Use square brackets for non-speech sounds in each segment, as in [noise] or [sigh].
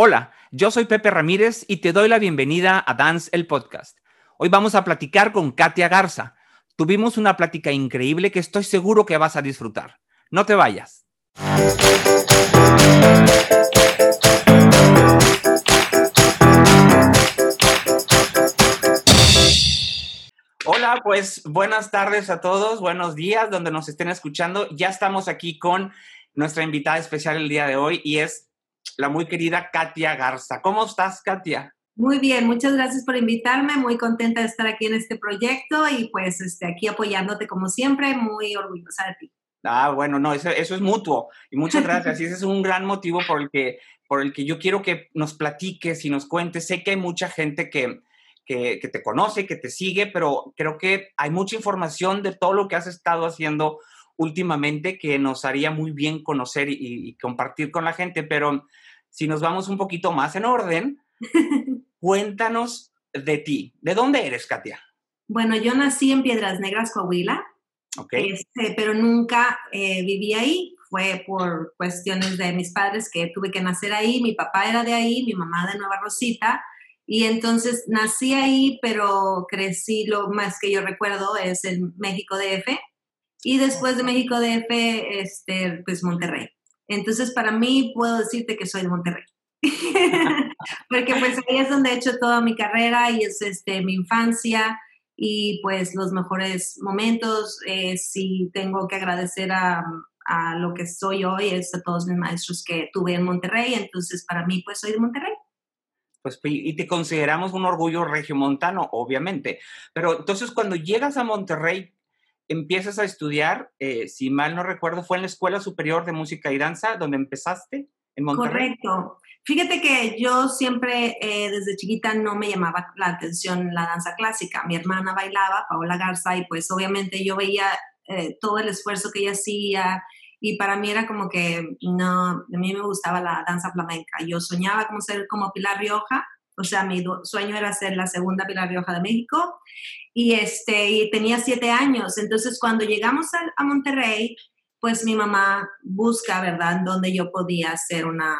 Hola, yo soy Pepe Ramírez y te doy la bienvenida a Dance el Podcast. Hoy vamos a platicar con Katia Garza. Tuvimos una plática increíble que estoy seguro que vas a disfrutar. No te vayas. Hola, pues buenas tardes a todos, buenos días donde nos estén escuchando. Ya estamos aquí con nuestra invitada especial el día de hoy y es la muy querida Katia Garza. ¿Cómo estás, Katia? Muy bien, muchas gracias por invitarme, muy contenta de estar aquí en este proyecto y pues este, aquí apoyándote como siempre, muy orgullosa de ti. Ah, bueno, no, eso, es mutuo y muchas gracias. y ese es un gran motivo por el, que, por el que yo quiero que nos platiques y nos cuentes. Sé que hay mucha gente que, que, te conoce, que te sigue, pero creo que hay mucha información de todo lo que has estado haciendo últimamente que nos haría muy bien conocer y, y compartir con la gente, pero si nos vamos un poquito más en orden, [laughs] cuéntanos de ti. ¿De dónde eres, Katia? Bueno, yo nací en Piedras Negras, Coahuila, okay. Este, pero nunca eh, viví ahí. Fue por cuestiones de mis padres que tuve que nacer ahí. Mi papá era de ahí, mi mamá de Nueva Rosita. Y entonces nací ahí, pero crecí, lo más que yo recuerdo es en México DF. Y después de México DF, este, pues Monterrey. Entonces, para mí, puedo decirte que soy de Monterrey. [laughs] [laughs] Porque pues ahí es donde he hecho toda mi carrera y es este, mi infancia y pues los mejores momentos. Eh, si tengo que agradecer a, a, lo que soy hoy, es a todos mis maestros que tuve en Monterrey. Entonces, para mí, pues soy de Monterrey. Pues, y te consideramos un orgullo regiomontano, obviamente. Pero entonces, cuando llegas a Monterrey, empiezas a estudiar, eh, si mal no recuerdo, fue en la Escuela Superior de Música y Danza, donde empezaste en Monterrey. Correcto. Fíjate que yo siempre eh, desde chiquita no me llamaba la atención la danza clásica. Mi hermana bailaba, Paola Garza, y pues obviamente yo veía eh, todo el esfuerzo que ella hacía y para mí era como que no, a mí me gustaba la danza flamenca. Yo soñaba como ser como Pilar Rioja, o sea, mi sueño era ser la segunda Pilar Rioja de México y, este, y tenía siete años. Entonces, cuando llegamos a, Monterrey, pues mi mamá busca, ¿verdad?, donde yo podía hacer una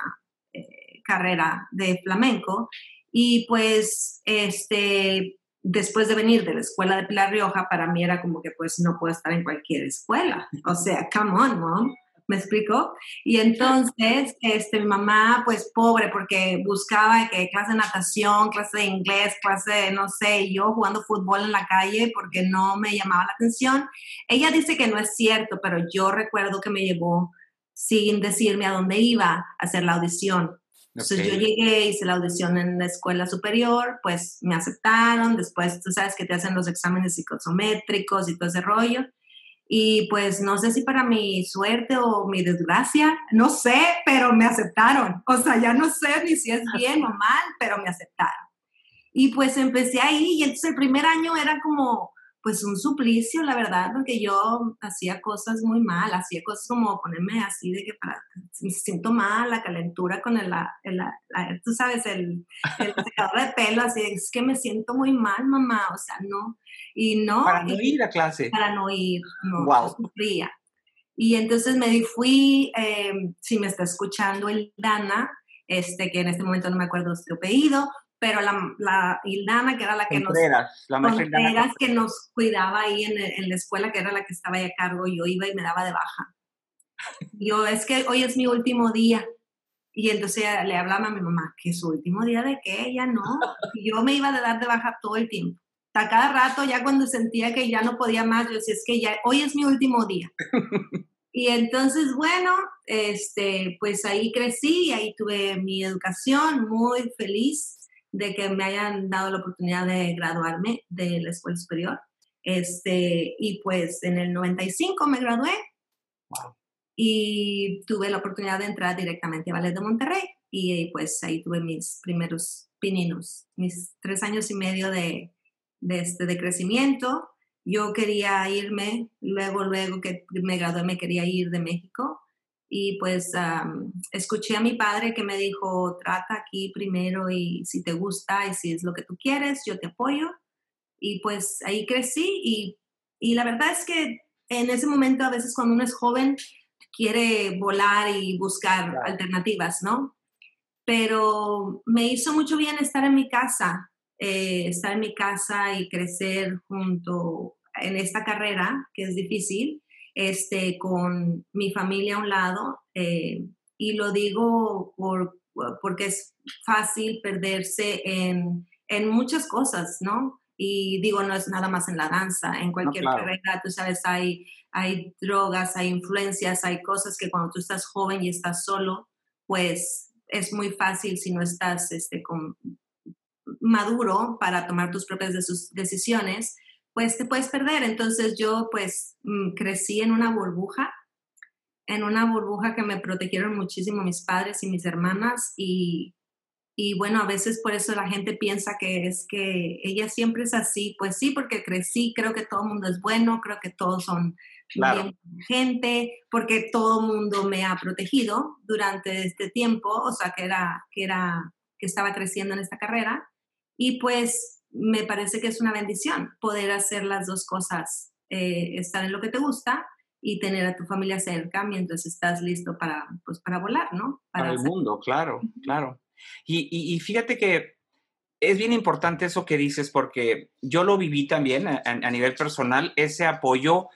eh, carrera de flamenco. Y pues, este, después de venir de la escuela de Pilar Rioja, para mí era como que, pues, no puedo estar en cualquier escuela. O sea, come on, mom. ¿Me explico? Y entonces, este, mi mamá, pues pobre, porque buscaba que clase de natación, clase de inglés, clase de, no sé, yo jugando fútbol en la calle porque no me llamaba la atención. Ella dice que no es cierto, pero yo recuerdo que me llevó sin decirme a dónde iba a hacer la audición. Entonces yo llegué, hice la audición en la escuela superior, pues me aceptaron, después tú sabes que te hacen los exámenes psicosométricos y todo ese rollo. Y pues no sé si para mi suerte o mi desgracia, no sé, pero me aceptaron. O sea, ya no sé ni si es bien o mal, pero me aceptaron. Y pues empecé ahí y entonces el primer año era como, pues un suplicio, la verdad, porque yo hacía cosas muy mal, hacía cosas como ponerme así de que para, me siento mal, la calentura con el, el, tú sabes, el, el secador de pelo, así, es que me siento muy mal, mamá, o sea, no, y no. Para no ir a clase. Para no ir, no, wow. sufría. Y entonces me fui, eh, si me está escuchando el Dana, este, que en este momento no me acuerdo su apellido, pero la, la Ildana, que era la que nos... La que nos cuidaba ahí en, en, la escuela, que era la que estaba ahí a cargo, yo iba y me daba de baja. Yo, es que hoy es mi último día. Y entonces le hablaba a mi mamá, que su último día de qué, ella no. Y yo me iba a dar de baja todo el tiempo. A cada rato, ya cuando sentía que ya no podía más, yo decía, es que ya, hoy es mi último día. [laughs] Y entonces, bueno, este, pues ahí crecí ahí tuve mi educación muy feliz de que me hayan dado la oportunidad de graduarme de la escuela superior. Este, y pues en el 95 me gradué y tuve la oportunidad de entrar directamente a Ballet de Monterrey y pues ahí tuve mis primeros pininos, mis tres años y medio de, de, este, de crecimiento. Yo quería irme, luego, luego que me gradué me quería ir de México y pues escuché a mi padre que me dijo, trata aquí primero y si te gusta y si es lo que tú quieres, yo te apoyo. Y pues ahí crecí y, y la verdad es que en ese momento a veces cuando uno es joven quiere volar y buscar alternativas, ¿no? pero me hizo mucho bien estar en mi casa, eh, estar en mi casa y crecer junto en esta carrera, que es difícil, este, con mi familia a un lado. Eh, y lo digo por, porque es fácil perderse en, en, muchas cosas, ¿no? Y digo, no es nada más en la danza, en cualquier carrera, tú sabes, hay, hay drogas, hay influencias, hay cosas que cuando tú estás joven y estás solo, pues es muy fácil si no estás este, con, maduro para tomar tus propias decisiones, pues te puedes perder. Entonces yo pues mm, crecí en una burbuja, en una burbuja que me protegieron muchísimo mis padres y mis hermanas y, y bueno, a veces por eso la gente piensa que es que ella siempre es así. Pues sí, porque crecí, creo que todo el mundo es bueno, creo que todos son bien gente, porque todo el mundo me ha protegido durante este tiempo, o sea, que era, que era, que estaba creciendo en esta carrera. Y pues me parece que es una bendición poder hacer las dos cosas, eh, estar en lo que te gusta y tener a tu familia cerca mientras estás listo para, pues, para volar, ¿no? Para, el mundo, claro, claro. Y, y, fíjate que es bien importante eso que dices porque yo lo viví también a, a nivel personal, ese apoyo,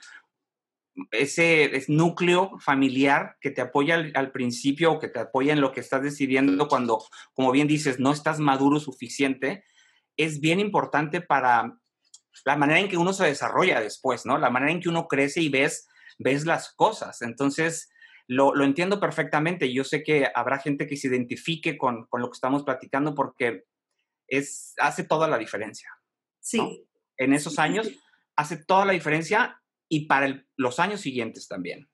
ese núcleo familiar que te apoya al, al, principio o que te apoya en lo que estás decidiendo cuando, como bien dices, no estás maduro suficiente es bien importante para la manera en que uno se desarrolla después, ¿no? La manera en que uno crece y ves, ves las cosas. Entonces, lo, entiendo perfectamente. Yo sé que habrá gente que se identifique con, lo que estamos platicando porque es, hace toda la diferencia. Sí. En esos años hace toda la diferencia y para los años siguientes también.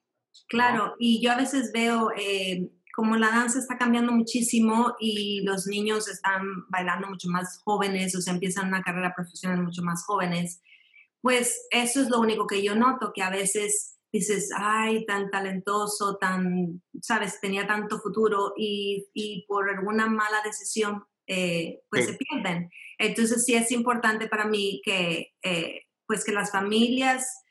Claro, y yo a veces veo eh, como la danza está cambiando muchísimo y los niños están bailando mucho más jóvenes, o sea, empiezan una carrera profesional mucho más jóvenes, pues eso es lo único que yo noto, que a veces dices, ay, tan talentoso, tan, sabes, tenía tanto futuro y, y por alguna mala decisión, eh, pues se pierden. Entonces sí es importante para mí que, eh, pues que las familias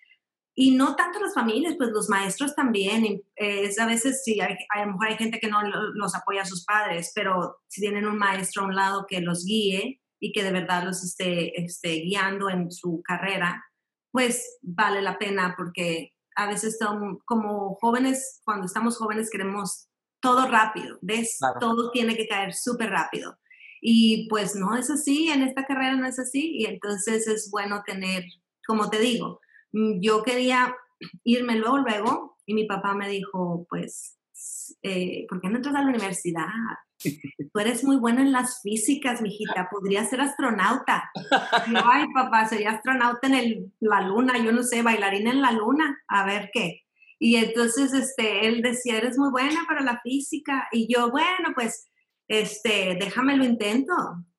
y no tanto las familias, pues los maestros también. Eh, es a veces sí, hay, a lo mejor hay gente que no los apoya a sus padres, pero si tienen un maestro a un lado que los guíe y que de verdad los esté, esté guiando en su carrera, pues vale la pena porque a veces como jóvenes, cuando estamos jóvenes queremos todo rápido, ¿ves? Todo tiene que caer súper rápido. Y pues no es así, en esta carrera no es así, y entonces es bueno tener, como te digo, yo quería irme luego, luego, y mi papá me dijo, pues, eh, ¿por qué no entras a la universidad? [laughs] Tú eres muy buena en las físicas, mijita, podrías ser astronauta. [laughs] Ay, papá, sería astronauta en el, la luna, yo no sé, bailarina en la luna, a ver qué. Y entonces este, él decía, eres muy buena para la física. Y yo, bueno, pues, este, déjame lo intento.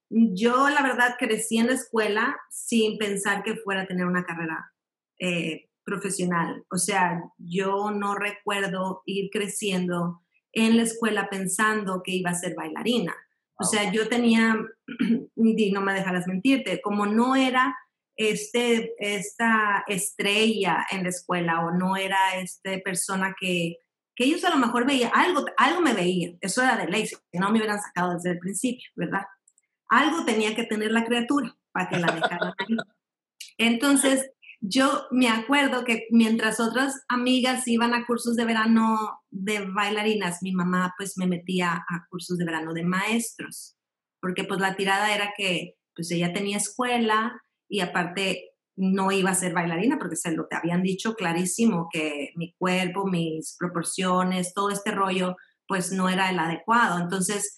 Yo, la verdad, crecí en la escuela sin pensar que fuera a tener una carrera eh, profesional. O sea, yo no recuerdo ir creciendo en la escuela pensando que iba a ser bailarina. O sea, yo tenía, [clears throat] y no me dejarás mentirte, como no era este, esta estrella en la escuela o no era esta persona que, que ellos a lo mejor veían, algo, algo me veían, eso era de ley, si no me hubieran sacado desde el principio, ¿verdad? Algo tenía que tener la criatura para que la dejaran ahí. [laughs] Entonces, yo me acuerdo que mientras otras amigas iban a cursos de verano de bailarinas, mi mamá pues me metía a cursos de verano de maestros, porque pues la tirada era que pues ella tenía escuela y aparte no iba a ser bailarina porque se lo te habían dicho clarísimo que mi cuerpo, mis proporciones, todo este rollo pues no era el adecuado. Entonces,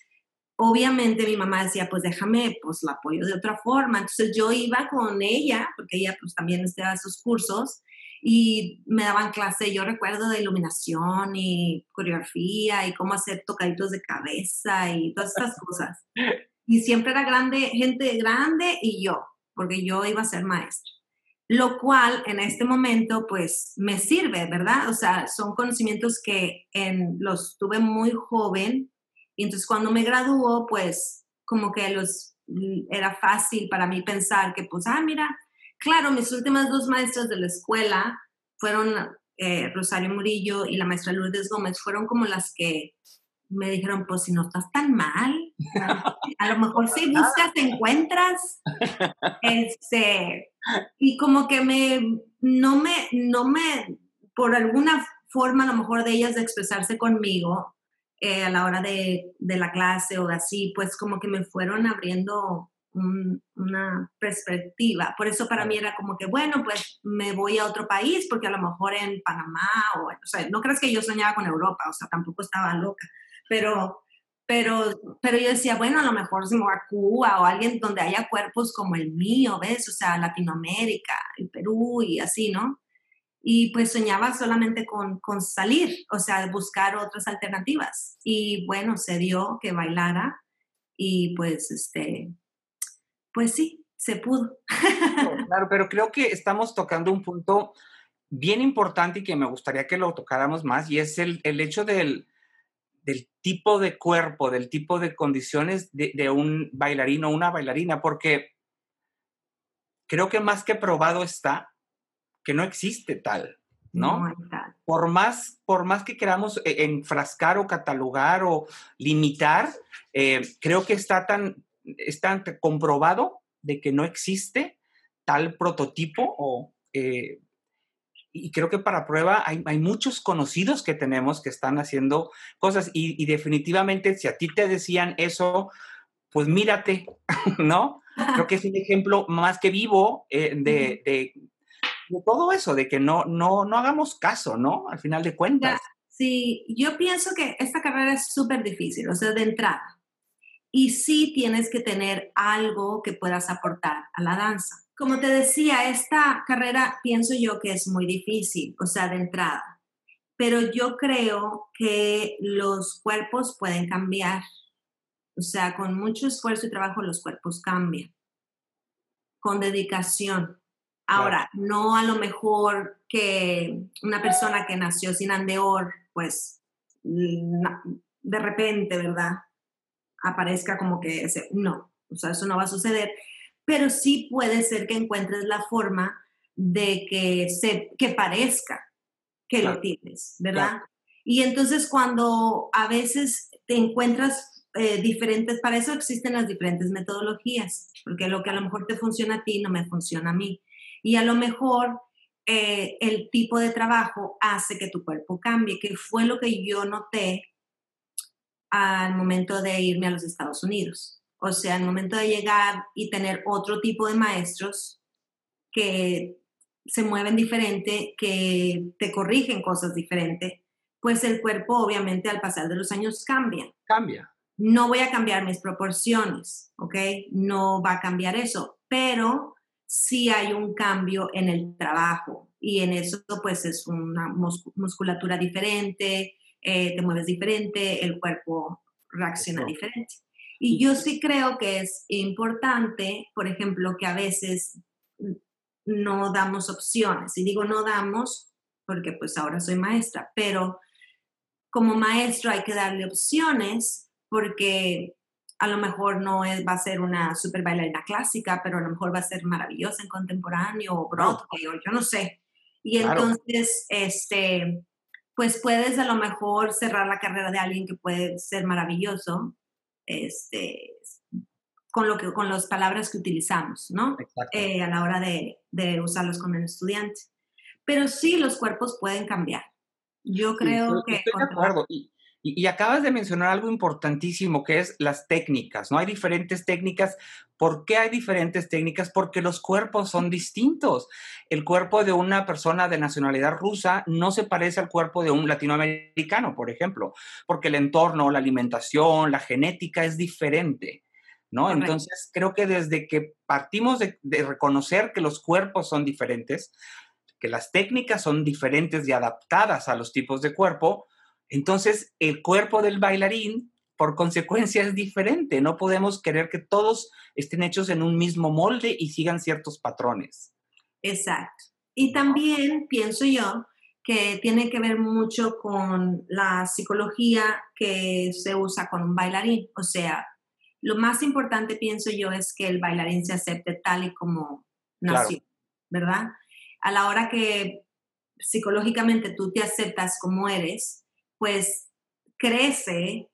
obviamente mi mamá decía, pues déjame, pues la apoyo de otra forma. Entonces yo iba con ella, porque ella pues también daba sus cursos, y me daban clase, yo recuerdo, de iluminación y coreografía y cómo hacer tocaditos de cabeza y todas estas [laughs] cosas. Y siempre era grande, gente grande y yo, porque yo iba a ser maestra. Lo cual en este momento pues me sirve, ¿verdad? O sea, son conocimientos que en, los tuve muy joven y entonces cuando me graduó, pues como que los, mm, era fácil para mí pensar que pues, ah, mira, claro, mis últimas dos maestras de la escuela fueron eh, Rosario Murillo y la maestra Lourdes Gómez, fueron como las que me dijeron, pues si no estás tan mal, [laughs] a lo mejor si buscas te encuentras. [laughs] Este, y como que me, no me, no me, por alguna forma a lo mejor de ellas de expresarse conmigo eh, a la hora de, de, la clase o así, pues como que me fueron abriendo una perspectiva. Por eso para mí era como que, bueno, pues me voy a otro país, porque a lo mejor en Panamá, o, o sea, no crees que yo soñaba con Europa, o sea, tampoco estaba loca, pero, pero, pero yo decía, bueno, a lo mejor se me va a Cuba o alguien donde haya cuerpos como el mío, ¿ves? O sea, Latinoamérica, el Perú y así, ¿no? Y pues soñaba solamente con, con salir, o sea, buscar otras alternativas. Y bueno, se dio que bailara y pues este, pues sí, se pudo. [laughs] Claro, pero creo que estamos tocando un punto bien importante y que me gustaría que lo tocáramos más, y es el, el hecho del, del, tipo de cuerpo, del tipo de condiciones de, de, un bailarín o una bailarina, porque creo que más que probado está que no existe tal, ¿no? no por, más, por más que queramos eh, enfrascar o catalogar o limitar, eh, creo que está tan está comprobado de que no existe tal prototipo o, eh, y creo que para prueba hay, hay, muchos conocidos que tenemos que están haciendo cosas y, y, definitivamente si a ti te decían eso, pues mírate, [laughs] ¿no? Creo que es un ejemplo más que vivo eh, de, de, de, todo eso, de que no, no, no hagamos caso, ¿no? Al final de cuentas. Sí, yo pienso que esta carrera es súper difícil, o sea, de entrada y sí tienes que tener algo que puedas aportar a la danza. Como te decía, esta carrera pienso yo que es muy difícil, o sea, de entrada, pero yo creo que los cuerpos pueden cambiar. O sea, con mucho esfuerzo y trabajo los cuerpos cambian. Con dedicación. Ahora, no a lo mejor que una persona que nació sin andeor, pues de repente, ¿verdad? aparezca como que ese, no, o sea, eso no va a suceder, pero sí puede ser que encuentres la forma de que, se, que parezca que lo tienes, ¿verdad? Y entonces cuando a veces te encuentras eh, diferentes, para eso existen las diferentes metodologías, porque lo que a lo mejor te funciona a ti no me funciona a mí. Y a lo mejor eh, el tipo de trabajo hace que tu cuerpo cambie, que fue lo que yo noté al momento de irme a los Estados Unidos. O sea, al momento de llegar y tener otro tipo de maestros que se mueven diferente, que te corrigen cosas diferentes, pues el cuerpo obviamente al pasar de los años cambia. Cambia. No voy a cambiar mis proporciones, ¿ok? No va a cambiar eso, pero sí hay un cambio en el trabajo y en eso pues es una musculatura diferente, eh, te mueves diferente, el cuerpo reacciona diferente. Y yo sí creo que es importante, por ejemplo, que a veces no damos opciones. Y digo no damos porque pues ahora soy maestra, pero como maestro hay que darle opciones porque a lo mejor no es, va a ser una super bailarina clásica, pero a lo mejor va a ser maravillosa en contemporáneo o Broadway o yo no sé. Y entonces, este, pues puedes a lo mejor cerrar la carrera de alguien que puede ser maravilloso, este, con, lo que, con las palabras que utilizamos, ¿no? Eh, a la hora de, de, usarlos con el estudiante. Pero sí, los cuerpos pueden cambiar. Yo creo que... Estoy de acuerdo. Y, y, acabas de mencionar algo importantísimo que es las técnicas, ¿no? Hay diferentes técnicas. ¿Por qué hay diferentes técnicas? Porque los cuerpos son distintos. El cuerpo de una persona de nacionalidad rusa no se parece al cuerpo de un latinoamericano, por ejemplo, porque el entorno, la alimentación, la genética es diferente. ¿No? Entonces, creo que desde que partimos de, de reconocer que los cuerpos son diferentes, que las técnicas son diferentes y adaptadas a los tipos de cuerpo, entonces, el cuerpo del bailarín, por consecuencia, es diferente. No podemos querer que todos estén hechos en un mismo molde y sigan ciertos patrones. Exacto. Y también pienso yo que tiene que ver mucho con la psicología que se usa con un bailarín. O sea, lo más importante, pienso yo, es que el bailarín se acepte tal y como nació, ¿verdad? A la hora que psicológicamente tú te aceptas como eres, pues crece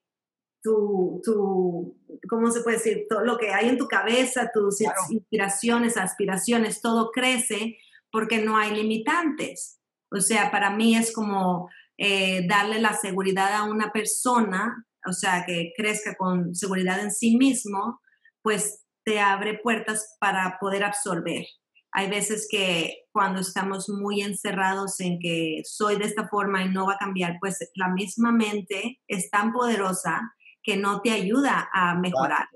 tu, tu, ¿cómo se puede decir? Todo lo que hay en tu cabeza, tus inspiraciones, aspiraciones, todo crece porque no hay limitantes. O sea, para mí es como eh, darle la seguridad a una persona, o sea, que crezca con seguridad en sí mismo, pues te abre puertas para poder absorber. Hay veces que cuando estamos muy encerrados en que soy de esta forma y no va a cambiar, pues la misma mente es tan poderosa que no te ayuda a mejorar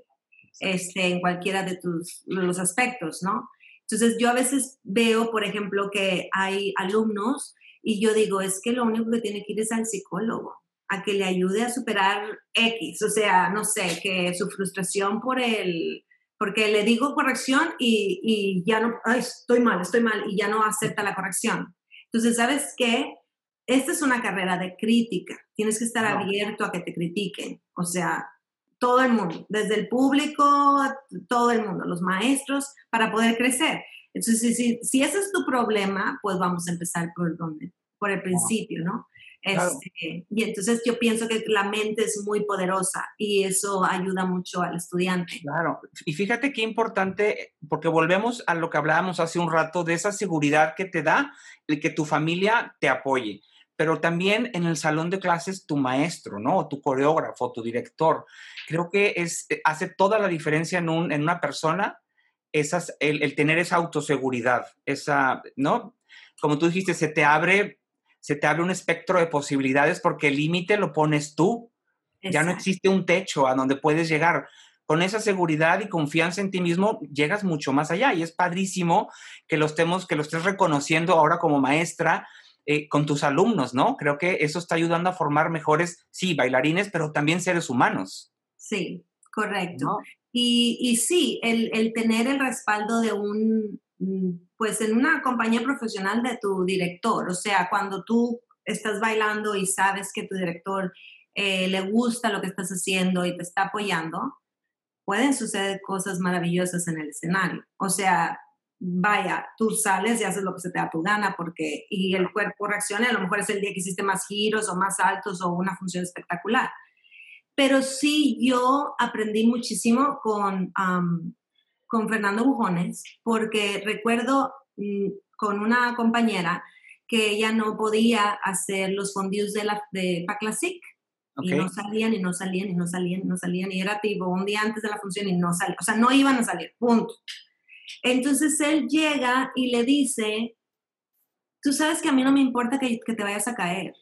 este, en cualquiera de tus los aspectos, ¿no? Entonces yo a veces veo, por ejemplo, que hay alumnos y yo digo, es que lo único que tiene que ir es al psicólogo, a que le ayude a superar X, o sea, no sé, que su frustración por el, porque le digo corrección y, y ya no, Ay, estoy mal, estoy mal, y ya no acepta la corrección. Entonces, ¿sabes qué? Esta es una carrera de crítica, tienes que estar abierto a que te critiquen, o sea, todo el mundo, desde el público, todo el mundo, los maestros, para poder crecer. Entonces, si, si, ese es tu problema, pues vamos a empezar por, donde, por el principio, ¿no? Este, y entonces yo pienso que la mente es muy poderosa y eso ayuda mucho al estudiante. Claro, y fíjate qué importante, porque volvemos a lo que hablábamos hace un rato de esa seguridad que te da el que tu familia te apoye, pero también en el salón de clases tu maestro, ¿no? tu coreógrafo, tu director. Creo que es, hace toda la diferencia en, un, en una persona esas, el, tener esa autoseguridad, esa, ¿no? Como tú dijiste, se te abre, se te abre un espectro de posibilidades porque el límite lo pones tú. Ya no existe un techo a donde puedes llegar. Con esa seguridad y confianza en ti mismo, llegas mucho más allá. Y es padrísimo que lo, estemos, que lo estés reconociendo ahora como maestra eh, con tus alumnos, ¿no? Creo que eso está ayudando a formar mejores, sí, bailarines, pero también seres humanos. Sí, correcto. Y, sí, el, tener el respaldo de un, mm, pues en una compañía profesional de tu director, o sea, cuando tú estás bailando y sabes que tu director eh, le gusta lo que estás haciendo y te está apoyando, pueden suceder cosas maravillosas en el escenario. O sea, vaya, tú sales y haces lo que se te da tu gana porque y el cuerpo reacciona, a lo mejor es el día que hiciste más giros o más altos o una función espectacular pero sí yo aprendí muchísimo con, con Fernando Bujones, porque recuerdo mm, con una compañera que ella no podía hacer los fondios de, la, de Paclasic. Y no salían y no salían y no salían y no salían. Y era tipo un día antes de la función y no salían. O sea, no iban a salir, punto. Entonces él llega y le dice, tú sabes que a mí no me importa que, que te vayas a caer.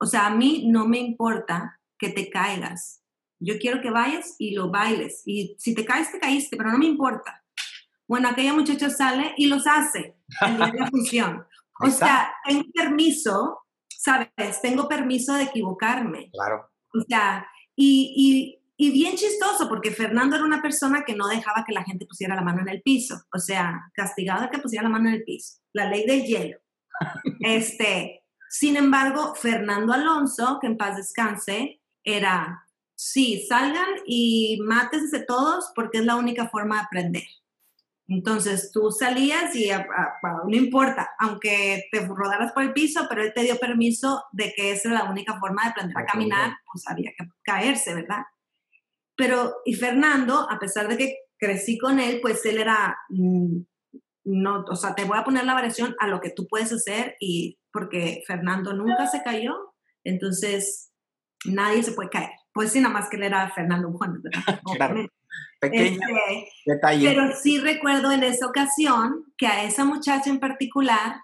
O sea, a mí no me importa que te caigas. Yo quiero que vayas y lo bailes. Y si te caes, te caíste, pero no me importa. Bueno, aquella muchacha sale y los hace en la función. [laughs] O sea, tengo permiso, ¿sabes? Tengo permiso de equivocarme. Claro. O sea, y, y, y, bien chistoso, porque Fernando era una persona que no dejaba que la gente pusiera la mano en el piso. O sea, castigado de que pusiera la mano en el piso. La ley del hielo. [laughs] este, sin embargo, Fernando Alonso, que en paz descanse, era sí, salgan y mátense todos porque es la única forma de aprender. Entonces tú salías y no importa, aunque te rodaras por el piso, pero él te dio permiso de que esa era la única forma de aprender a caminar, pues había que caerse, ¿verdad? Pero, y Fernando, a pesar de que crecí con él, pues él era, mm, no, o sea, te voy a poner la variación a lo que tú puedes hacer y porque Fernando nunca se cayó, entonces nadie se puede caer. Pues sí, nada más que él era Fernando Juan, ¿verdad? [laughs] claro. Pequeño este, detalle. Pero sí recuerdo en esa ocasión que a esa muchacha en particular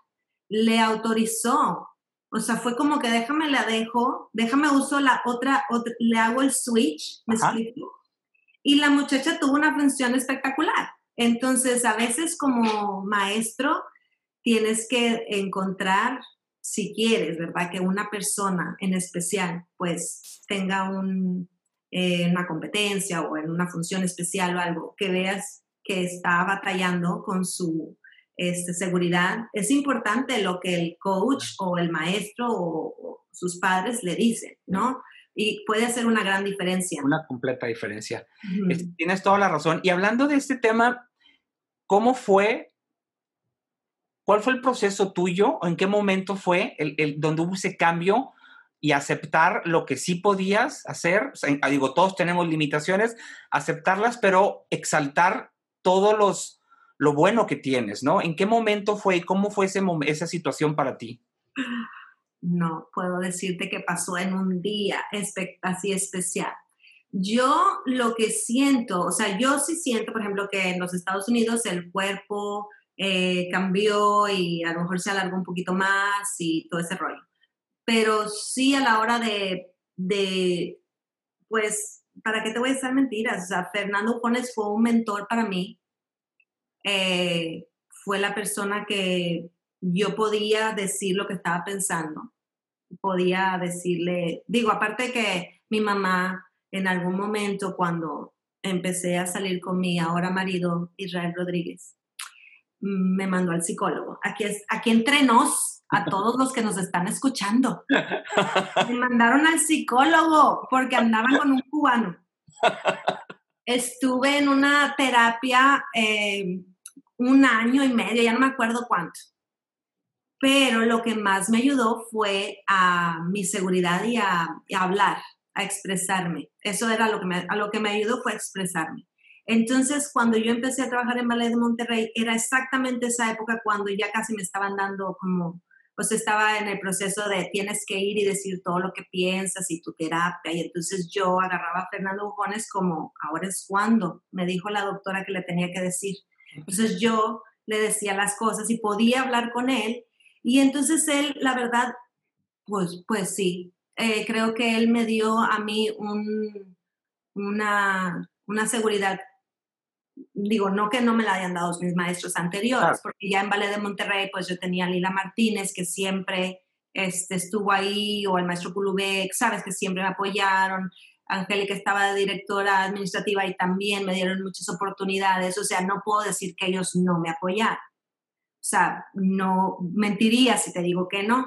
le autorizó. O sea, fue como que déjame la dejo, déjame uso la otra, le hago el switch, ¿me explico? Y la muchacha tuvo una función espectacular. Entonces, a veces como maestro tienes que encontrar si quieres, ¿verdad? Que una persona en especial pues tenga un, eh, una competencia o en una función especial o algo, que veas que está batallando con su este, seguridad. Es importante lo que el coach o el maestro o, sus padres le dicen, ¿no? Y puede hacer una gran diferencia. Una completa diferencia. Tienes toda la razón. Y hablando de este tema, ¿cómo fue ¿Cuál fue el proceso tuyo o en qué momento fue el, donde hubo ese cambio y aceptar lo que sí podías hacer. Ah, digo, todos tenemos limitaciones, aceptarlas, pero exaltar todos los lo bueno que tienes, ¿no? ¿En qué momento fue y cómo fue ese esa situación para ti? No puedo decirte que pasó en un día así especial. Yo lo que siento, o sea, yo sí siento, por ejemplo, que en los Estados Unidos el cuerpo eh, cambió y a lo mejor se alargó un poquito más y todo ese rollo. Pero sí a la hora de, de pues, ¿para qué te voy a decir mentiras? O sea, Fernando Juanes fue un mentor para mí. Eh, fue la persona que yo podía decir lo que estaba pensando. Podía decirle, digo, aparte que mi mamá en algún momento cuando empecé a salir con mi ahora marido Israel Rodríguez, me mandó al psicólogo. Aquí, es, aquí entre nos, a [laughs] todos los que nos están escuchando, [laughs] me mandaron al psicólogo porque andaban con un cubano. Estuve en una terapia eh, un año y medio, ya no me acuerdo cuánto. Pero lo que más me ayudó fue a mi seguridad y a, hablar, a expresarme. Eso era lo que me, a lo que me ayudó fue expresarme. Entonces, cuando yo empecé a trabajar en Ballet de Monterrey, era exactamente esa época cuando ya casi me estaban dando como, pues estaba en el proceso de tienes que ir y decir todo lo que piensas y tu terapia. Y entonces yo agarraba a Fernando Bujones como, ahora es cuando, me dijo la doctora que le tenía que decir. Entonces yo le decía las cosas y podía hablar con él. Y entonces él, la verdad, pues, pues sí, eh, creo que él me dio a mí un, una, una seguridad digo, no que no me la hayan dado mis maestros anteriores, porque ya en Ballet de Monterrey, pues yo tenía a Lila Martínez, que siempre este, estuvo ahí, o el maestro Kulubek, sabes, que siempre me apoyaron. Angélica estaba de directora administrativa y también me dieron muchas oportunidades. O sea, no puedo decir que ellos no me apoyaron. O sea, no mentiría si te digo que no.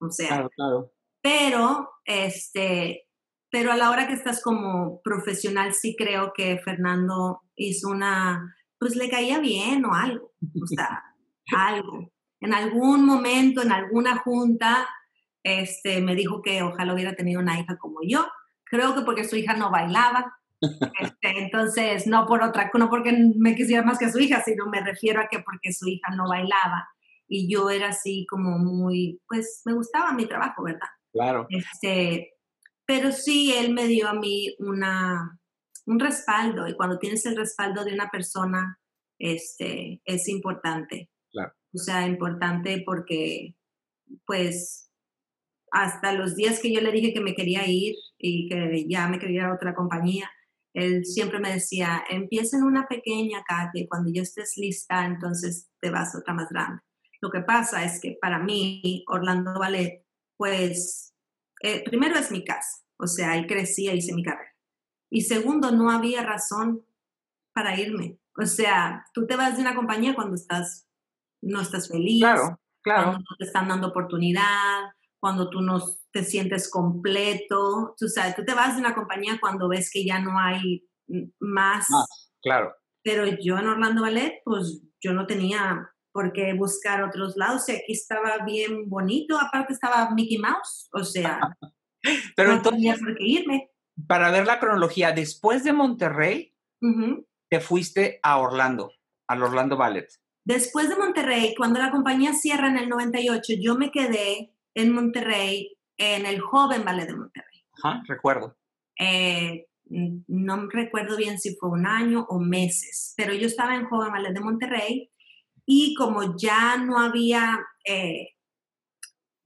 O sea, claro, claro. pero este, pero a la hora que estás como profesional sí creo que Fernando hizo una, pues le caía bien o algo, o sea, algo. En algún momento, en alguna junta, este, me dijo que ojalá hubiera tenido una hija como yo. Creo que porque su hija no bailaba. Este, entonces, no por otra, no porque me quisiera más que su hija, sino me refiero a que porque su hija no bailaba. Y yo era así como muy, pues me gustaba mi trabajo, ¿verdad? Claro. Este, pero sí, él me dio a mí una, un respaldo y cuando tienes el respaldo de una persona, este, es importante. Claro. O sea, importante porque, pues, hasta los días que yo le dije que me quería ir y que ya me quería ir a otra compañía, él siempre me decía, empieza en una pequeña, Katy, cuando ya estés lista, entonces te vas a otra más grande. Lo que pasa es que para mí, Orlando Ballet, pues eh, primero es mi casa, o sea, ahí crecí, ahí hice mi carrera. Y segundo, no había razón para irme. O sea, tú te vas de una compañía cuando estás, no estás feliz, claro, claro. cuando no te están dando oportunidad, cuando tú no te sientes completo. Tú sabes, tú te vas de una compañía cuando ves que ya no hay más. Más, claro. Pero yo en Orlando Ballet, pues yo no tenía por qué buscar otros lados. Y aquí estaba bien bonito, aparte estaba Mickey Mouse, o sea, [laughs] pero no entonces, tenía por qué irme. Para ver la cronología, después de Monterrey, te fuiste a Orlando, al Orlando Ballet. Después de Monterrey, cuando la compañía cierra en el 98, yo me quedé en Monterrey, en el Joven Ballet de Monterrey. Ajá, recuerdo. Eh, no recuerdo bien si fue un año o meses, pero yo estaba en Joven Ballet de Monterrey y como ya no había eh,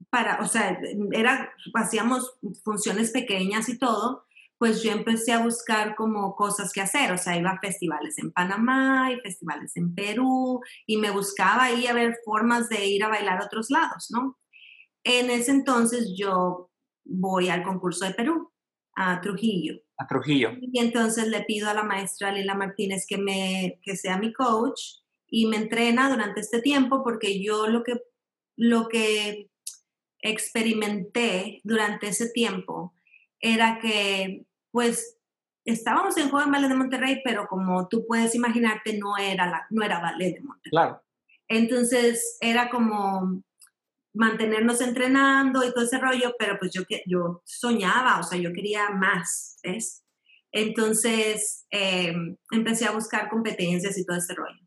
para, o sea, era, hacíamos funciones pequeñas y todo, pues yo empecé a buscar como cosas que hacer, o sea, iba a festivales en Panamá y festivales en Perú y me buscaba ahí a ver formas de ir a bailar a otros lados, ¿no? En ese entonces yo voy al concurso de Perú, a Trujillo. A Trujillo. Y entonces le pido a la maestra Lila Martínez que, me, que sea mi coach y me entrena durante este tiempo porque yo lo que, lo que experimenté durante ese tiempo era que pues estábamos en Joven Ballet de Monterrey, pero como tú puedes imaginarte, no era, la, no era ballet de Monterrey. Claro. Entonces era como, mantenernos entrenando y todo ese rollo, pero pues yo, yo soñaba, o sea, yo quería más, ¿ves? Entonces em, empecé a buscar competencias y todo ese rollo.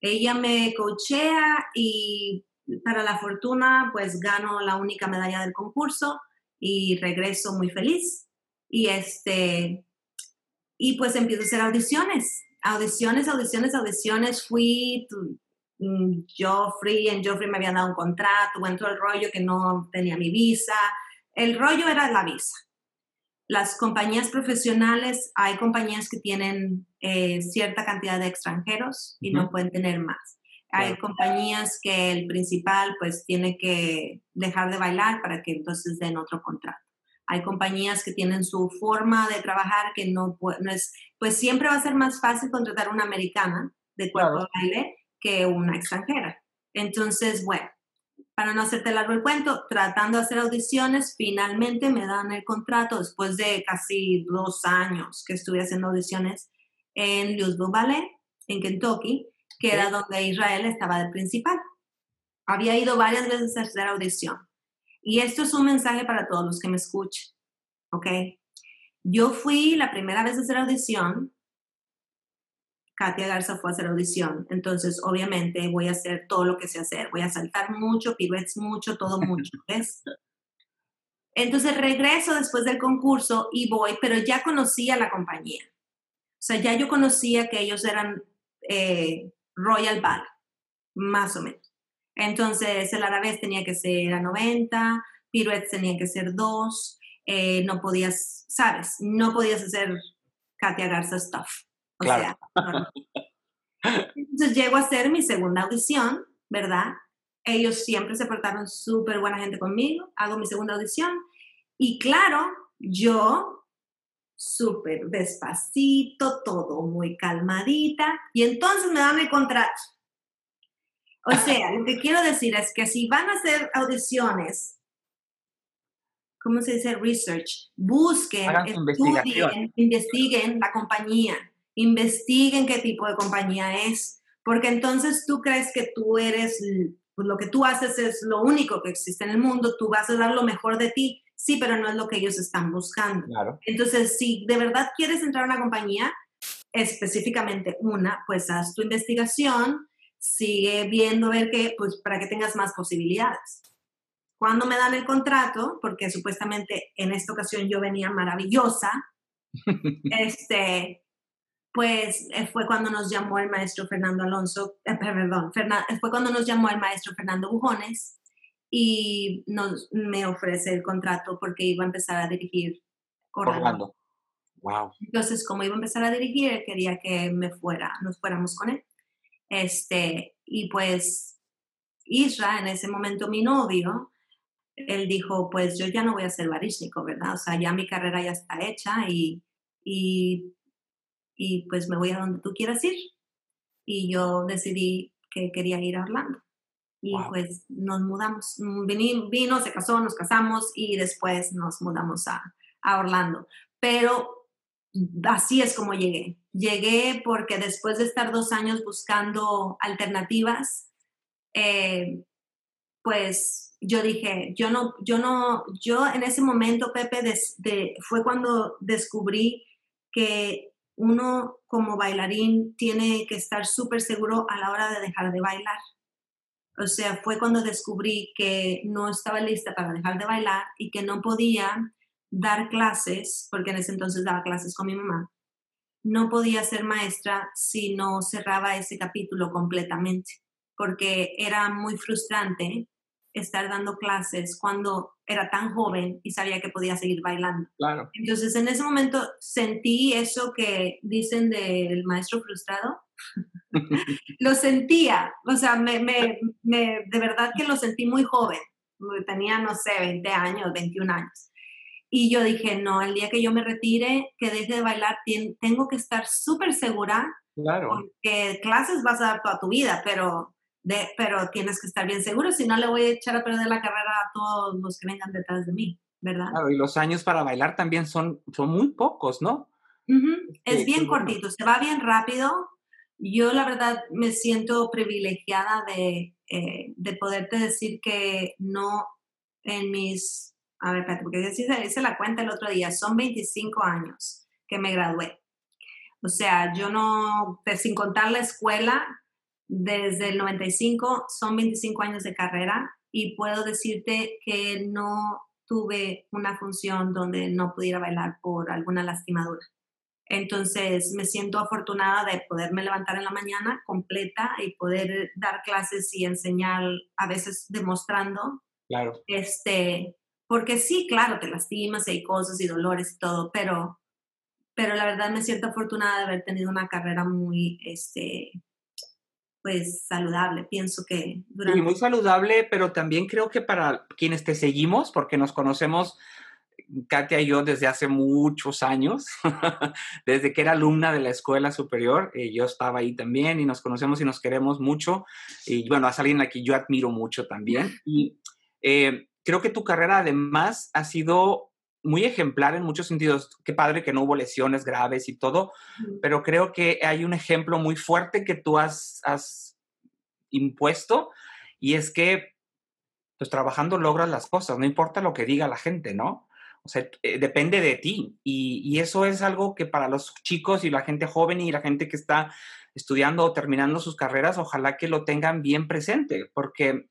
Ella me coachea y para la fortuna, pues gano la única medalla del concurso y regreso muy feliz. Y este, y pues empiezo a hacer audiciones, audiciones, audiciones, audiciones. Fui, mm, Joffrey, en Joffrey me habían dado un contrato, todo el rollo que no tenía mi visa. El rollo era la visa. Las compañías profesionales, hay compañías que tienen eh, cierta cantidad de extranjeros y no pueden tener más. Hay compañías que el principal pues tiene que dejar de bailar para que entonces den otro contrato. Hay compañías que tienen su forma de trabajar que no, no es, pues siempre va a ser más fácil contratar una americana de cuerpo de baile que una extranjera. Entonces, bueno, para no hacerte largo el cuento, tratando de hacer audiciones, finalmente me dan el contrato después de casi dos años que estuve haciendo audiciones en Louisville Ballet, en Kentucky, que era donde Israel estaba de principal. Había ido varias veces a hacer audición. Y esto es un mensaje para todos los que me escuchen, ¿ok? Yo fui la primera vez a hacer audición, Katia Garza fue a hacer audición, entonces obviamente voy a hacer todo lo que sé hacer, voy a saltar mucho, piruetes mucho, todo mucho, [laughs] ¿ves? Entonces regreso después del concurso y voy, pero ya conocía la compañía. O sea, ya yo conocía que ellos eran eh, Royal Ball, más o menos. Entonces el arabés tenía que ser a 90, piruetes tenían que ser 2, eh, no podías, sabes, no podías hacer Katia Garza stuff. O sea, entonces llego a hacer mi segunda audición, ¿verdad? Ellos siempre se portaron súper buena gente conmigo, hago mi segunda audición y claro, yo súper despacito, todo muy calmadita, y entonces me dan el contrato. O sea, lo que quiero decir es que si van a hacer audiciones, ¿cómo se dice? Research, busquen, estudien, investiguen la compañía, investiguen qué tipo de compañía es, porque entonces tú crees que tú eres, pues lo que tú haces es lo único que existe en el mundo, tú vas a dar lo mejor de ti, sí, pero no es lo que ellos están buscando. Entonces, si de verdad quieres entrar a una compañía, específicamente una, pues haz tu investigación, sigue viendo ver qué, pues para que tengas más posibilidades. Cuando me dan el contrato, porque supuestamente en esta ocasión yo venía maravillosa, [laughs] este, pues eh, fue cuando nos llamó el maestro Fernando Alonso, eh, perdón, fue cuando nos llamó el maestro Fernando Bujones y nos, me ofrece el contrato porque iba a empezar a dirigir Orlando. Wow. Entonces, como iba a empezar a dirigir, quería que me fuera, nos fuéramos con él. Este, y pues Isra, en ese momento mi novio, él dijo, pues yo ya no voy a ser barísnico, ¿verdad? O sea, ya mi carrera ya está hecha y, y, y pues me voy a donde tú quieras ir. Y yo decidí que quería ir a Orlando y pues nos mudamos. Mm, vino, se casó, nos casamos y después nos mudamos a, a Orlando. Pero así es como llegué. Llegué porque después de estar dos años buscando alternativas, eh, pues yo dije, yo no, yo no, yo en ese momento, Pepe, de, fue cuando descubrí que uno como bailarín tiene que estar súper seguro a la hora de dejar de bailar. O sea, fue cuando descubrí que no estaba lista para dejar de bailar y que no podía dar clases, porque en ese entonces daba clases con mi mamá, no podía ser maestra si no cerraba ese capítulo completamente, porque era muy frustrante estar dando clases cuando era tan joven y sabía que podía seguir bailando. Claro. Entonces, en ese momento sentí eso que dicen del maestro frustrado. [laughs] lo sentía, o sea, me, me, de verdad que lo sentí muy joven. Tenía, no sé, 20 años, 21 años. Y yo dije, no, el día que yo me retire, que deje de bailar, tengo que estar súper segura. Claro. Porque clases vas a dar toda tu vida, pero pero tienes que estar bien seguro, si no le voy a echar a perder la carrera a todos los que vengan detrás de mí, ¿verdad? Claro, y los años para bailar también son, son muy pocos, ¿no? Es bien cortito, se va bien rápido. yo la verdad me siento privilegiada de, eh, de poderte decir que no en mis, a ver, espérate, porque hice, la cuenta el otro día, son 25 años que me gradué. O sea, yo no, sin contar la escuela, desde el 95 son 25 años de carrera y puedo decirte que no tuve una función donde no pudiera bailar por alguna lastimadura. Entonces me siento afortunada de poderme levantar en la mañana completa y poder dar clases y enseñar, a veces demostrando. Claro. Este, porque sí, claro, te lastimas, hay cosas y dolores y todo, pero, pero la verdad me siento afortunada de haber tenido una carrera muy, este, pues saludable. Pienso que durante... Sí, muy saludable, pero también creo que para quienes te seguimos, porque nos conocemos Katia y yo desde hace muchos años, [laughs] desde que era alumna de la escuela superior, eh, yo estaba ahí también y nos conocemos y nos queremos mucho. Y bueno, es alguien a quien yo admiro mucho también. [laughs] Y eh, creo que tu carrera además ha sido muy ejemplar en muchos sentidos. Qué padre que no hubo lesiones graves y todo, pero creo que hay un ejemplo muy fuerte que tú has, has impuesto y es que pues trabajando logras las cosas, no importa lo que diga la gente, ¿no? O sea, eh, depende de ti. Y, eso es algo que para los chicos y la gente joven y la gente que está estudiando o terminando sus carreras, ojalá que lo tengan bien presente, porque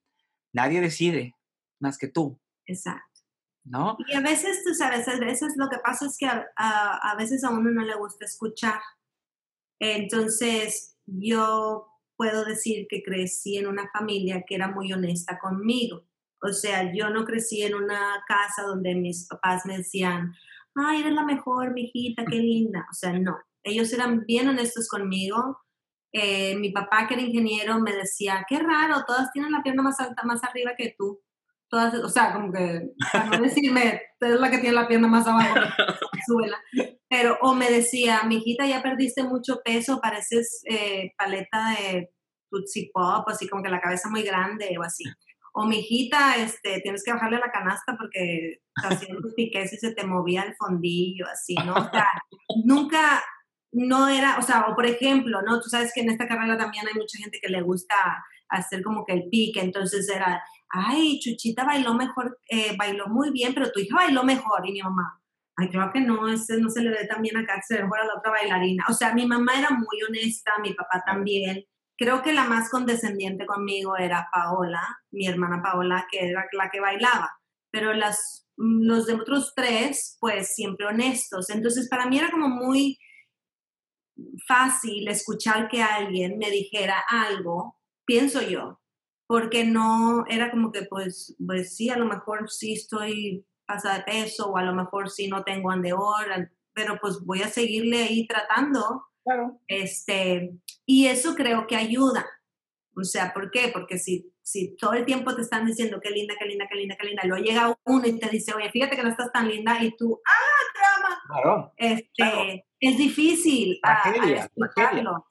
nadie decide más que tú. Exacto. ¿No? Y a veces, tú sabes, a veces lo que pasa es que a, a veces a uno no le gusta escuchar. Entonces, yo puedo decir que crecí en una familia que era muy honesta conmigo. O sea, yo no crecí en una casa donde mis papás me decían, ay, eres la mejor, mi hijita, qué linda. O sea, no. Ellos eran bien honestos conmigo. Eh, mi papá, que era ingeniero, me decía, qué raro, todas tienen la pierna más alta, más arriba que tú. Todas, o sea, como que, para no decirme, eres la que tiene la pierna más abajo, suela. Pero, o me decía, mi hijita, ya perdiste mucho peso, pareces eh, paleta de Tootsie Pop, así como que la cabeza muy grande o así o mi hijita, este, tienes que bajarle la canasta porque haciendo piques y se te movía el fondillo, así, ¿no? O sea, nunca, no era, o sea, o por ejemplo, ¿no? Tú sabes que en esta carrera también hay mucha gente que le gusta hacer como que el pique, entonces era, ay, Chuchita bailó mejor, eh, bailó muy bien, pero tu hija bailó mejor, y mi mamá, ay, creo que no, ese no se le ve tan bien acá, se ve mejor a la otra bailarina. O sea, mi mamá era muy honesta, mi papá también, Creo que la más condescendiente conmigo era Paola, mi hermana Paola, que era la que bailaba, pero las, los de otros tres, pues siempre honestos. Entonces, para mí era como muy fácil escuchar que alguien me dijera algo, pienso yo, porque no era como que, pues, pues sí, a lo mejor sí estoy pasada de peso o a lo mejor sí no tengo andeor, pero pues voy a seguirle ahí tratando Claro. Este, y eso creo que ayuda. O sea, ¿por qué? Porque si, si todo el tiempo te están diciendo qué linda, qué linda, qué linda, qué linda, luego llega uno y te dice, oye, fíjate que no estás tan linda, y tú, ¡ah, drama! Claro, este, Es difícil tragedia,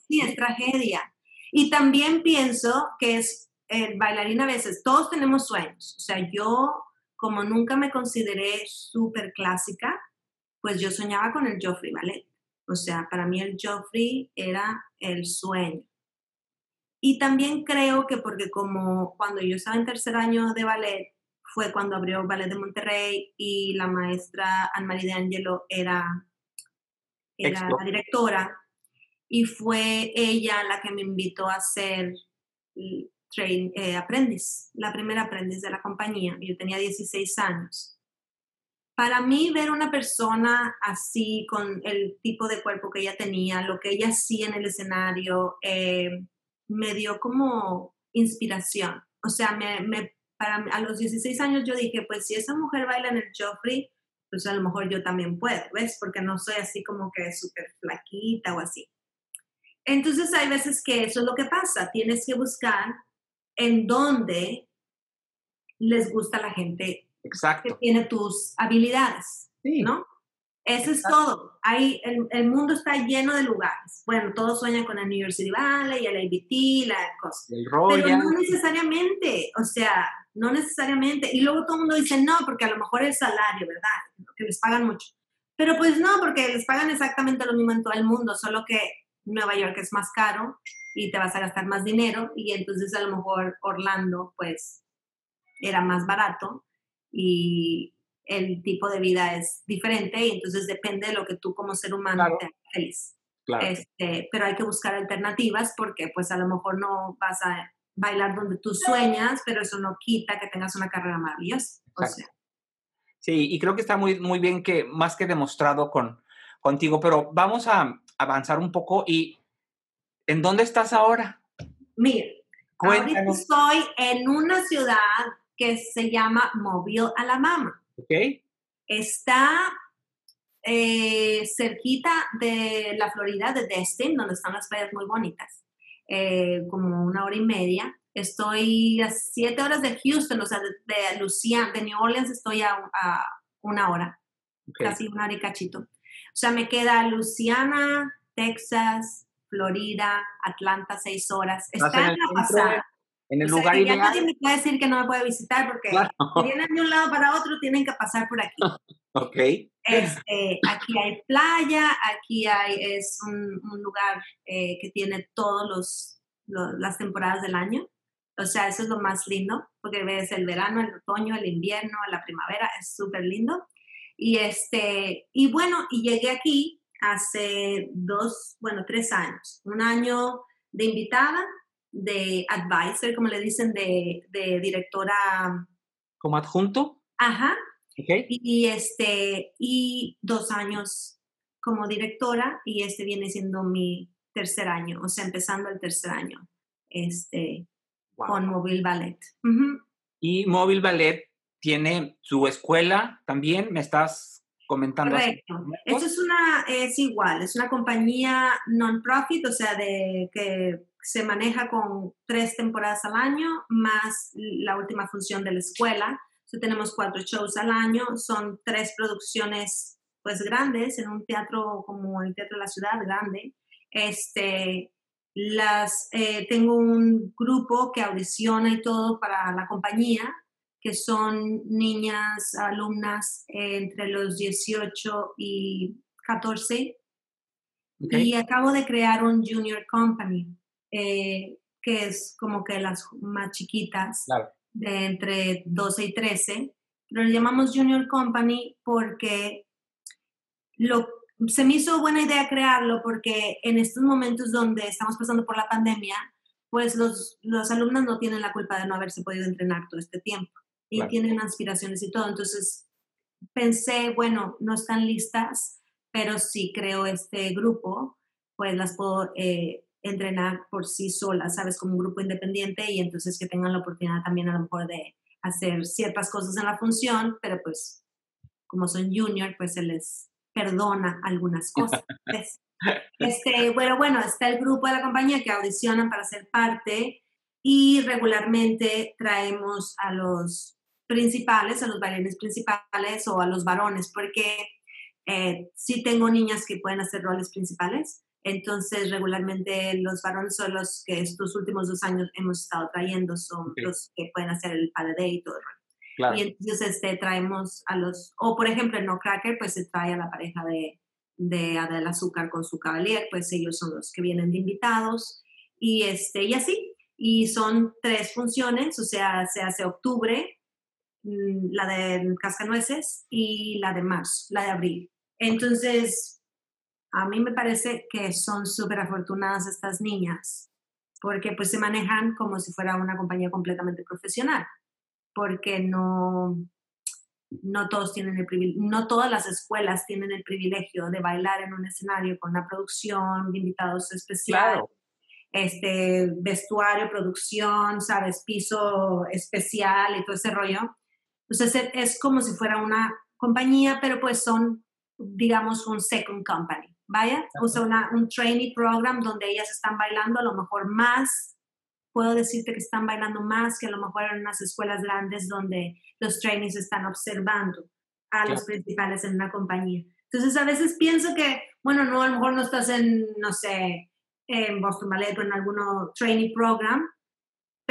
Sí, es tragedia. Y también pienso que es el bailarín a veces, todos tenemos sueños. O sea, yo, como nunca me consideré súper clásica, pues yo soñaba con el Joffrey Ballet. O sea, para mí el Joffrey era el sueño. Y también creo que porque como cuando yo estaba en tercer año de ballet, fue cuando abrió Ballet de Monterrey y la maestra Anne-Marie de Angelo era, era la directora y fue ella la que me invitó a ser train, eh, aprendiz, la primera aprendiz de la compañía. Yo tenía 16 años para mí ver una persona así, con el tipo de cuerpo que ella tenía, lo que ella hacía en el escenario, eh, me dio como inspiración. O sea, me, para, a los 16 años yo dije, pues si esa mujer baila en el Joffrey, pues a lo mejor yo también puedo, ¿ves? Porque no soy así como que súper flaquita o así. Entonces hay veces que eso es lo que pasa, tienes que buscar en dónde les gusta la gente Exacto. que tiene tus habilidades, ¿no? Eso es todo. Hay, el, el, mundo está lleno de lugares. Bueno, todos sueñan con el New York City Valley, el ABT, la cosa. El Pero no necesariamente, o sea, no necesariamente. Y luego todo el mundo dice no, porque a lo mejor el salario, ¿verdad? Que les pagan mucho. Pero pues no, porque les pagan exactamente lo mismo en todo el mundo, solo que Nueva York es más caro y te vas a gastar más dinero y entonces a lo mejor Orlando pues era más barato y el tipo de vida es diferente y entonces depende de lo que tú como ser humano te hagas feliz. Este, pero hay que buscar alternativas porque pues a lo mejor no vas a bailar donde tú sueñas, pero eso no quita que tengas una carrera maravillosa. sí, y creo que está muy, muy bien que más que demostrado con, contigo, pero vamos a avanzar un poco y ¿en dónde estás ahora? Mira, ahorita estoy en una ciudad que se llama Mobile, Alabama. Ok. Está eh, cerquita de la Florida, de Destin, donde están las playas muy bonitas, eh, como una hora y media. Estoy a siete horas de Houston, o sea, de, de de New Orleans estoy a, una hora, casi una hora y cachito. O sea, me queda Luciana, Texas, Florida, Atlanta, seis horas. Está en la pasada. En el lugar ya nadie me puede decir que no me puede visitar porque si vienen de un lado para otro tienen que pasar por aquí. [laughs] ok. Este, aquí hay playa, aquí hay, es un, lugar eh, que tiene todas las temporadas del año. O sea, eso es lo más lindo, porque ves el verano, el otoño, el invierno, la primavera, es súper lindo. Y, este, y bueno, y llegué aquí hace dos, bueno, tres años. Un año de invitada de advisor, como le dicen, de, directora. ¿Como adjunto? Ajá. Y, este, y dos años como directora y este viene siendo mi tercer año, o sea, empezando el tercer año este, con Mobile Ballet. Y Mobile Ballet tiene su escuela también, me estás comentando. Correcto. Esto es una, es igual, es una compañía non-profit, o sea, de que se maneja con tres temporadas al año, más la última función de la escuela. tenemos cuatro shows al año, son tres producciones pues grandes en un teatro como el Teatro de la Ciudad, grande. Este, las, eh, tengo un grupo que audiciona y todo para la compañía, que son niñas, alumnas entre los 18 y 14. Y acabo de crear un junior company eh, que es como que las más chiquitas, de entre 12 y 13, pero le llamamos Junior Company porque lo, se me hizo buena idea crearlo porque en estos momentos donde estamos pasando por la pandemia, pues los, los alumnos no tienen la culpa de no haberse podido entrenar todo este tiempo y tienen aspiraciones y todo. Entonces pensé, bueno, no están listas, pero si creo este grupo, pues las puedo eh, entrenar por sí solas, ¿sabes? Como un grupo independiente y entonces que tengan la oportunidad también a lo mejor de hacer ciertas cosas en la función, pero pues como son junior, pues se les perdona algunas cosas. [laughs] este, bueno, bueno, está el grupo de la compañía que audicionan para ser parte y regularmente traemos a los principales, a los bailarines principales o a los varones, porque eh, sí tengo niñas que pueden hacer roles principales, entonces, regularmente los varones son los que estos últimos dos años hemos estado trayendo, son los que pueden hacer el padre y todo. Claro. Y entonces este, traemos a los, o por ejemplo en No Cracker, pues se trae a la pareja de, de Adel Azúcar con su caballero, pues ellos son los que vienen de invitados. Y, este, y así, y son tres funciones, o sea, se hace octubre, la de Cascanueces y la de marzo, la de abril. Entonces, a mí me parece que son súper afortunadas estas niñas, porque pues se manejan como si fuera una compañía completamente profesional, porque no, no todos tienen el no todas las escuelas tienen el privilegio de bailar en un escenario con una producción, invitados especiales, este, vestuario, producción, sabes, piso especial y todo ese rollo. Entonces es como si fuera una compañía, pero pues son, digamos, un second company vaya, usa una, un trainee program donde ellas están bailando a lo mejor más, puedo decirte que están bailando más que a lo mejor en unas escuelas grandes donde los trainees están observando a los principales en una compañía. Entonces a veces pienso que, bueno, no, a lo mejor no estás en, no sé, en Boston Ballet o en algún trainee program,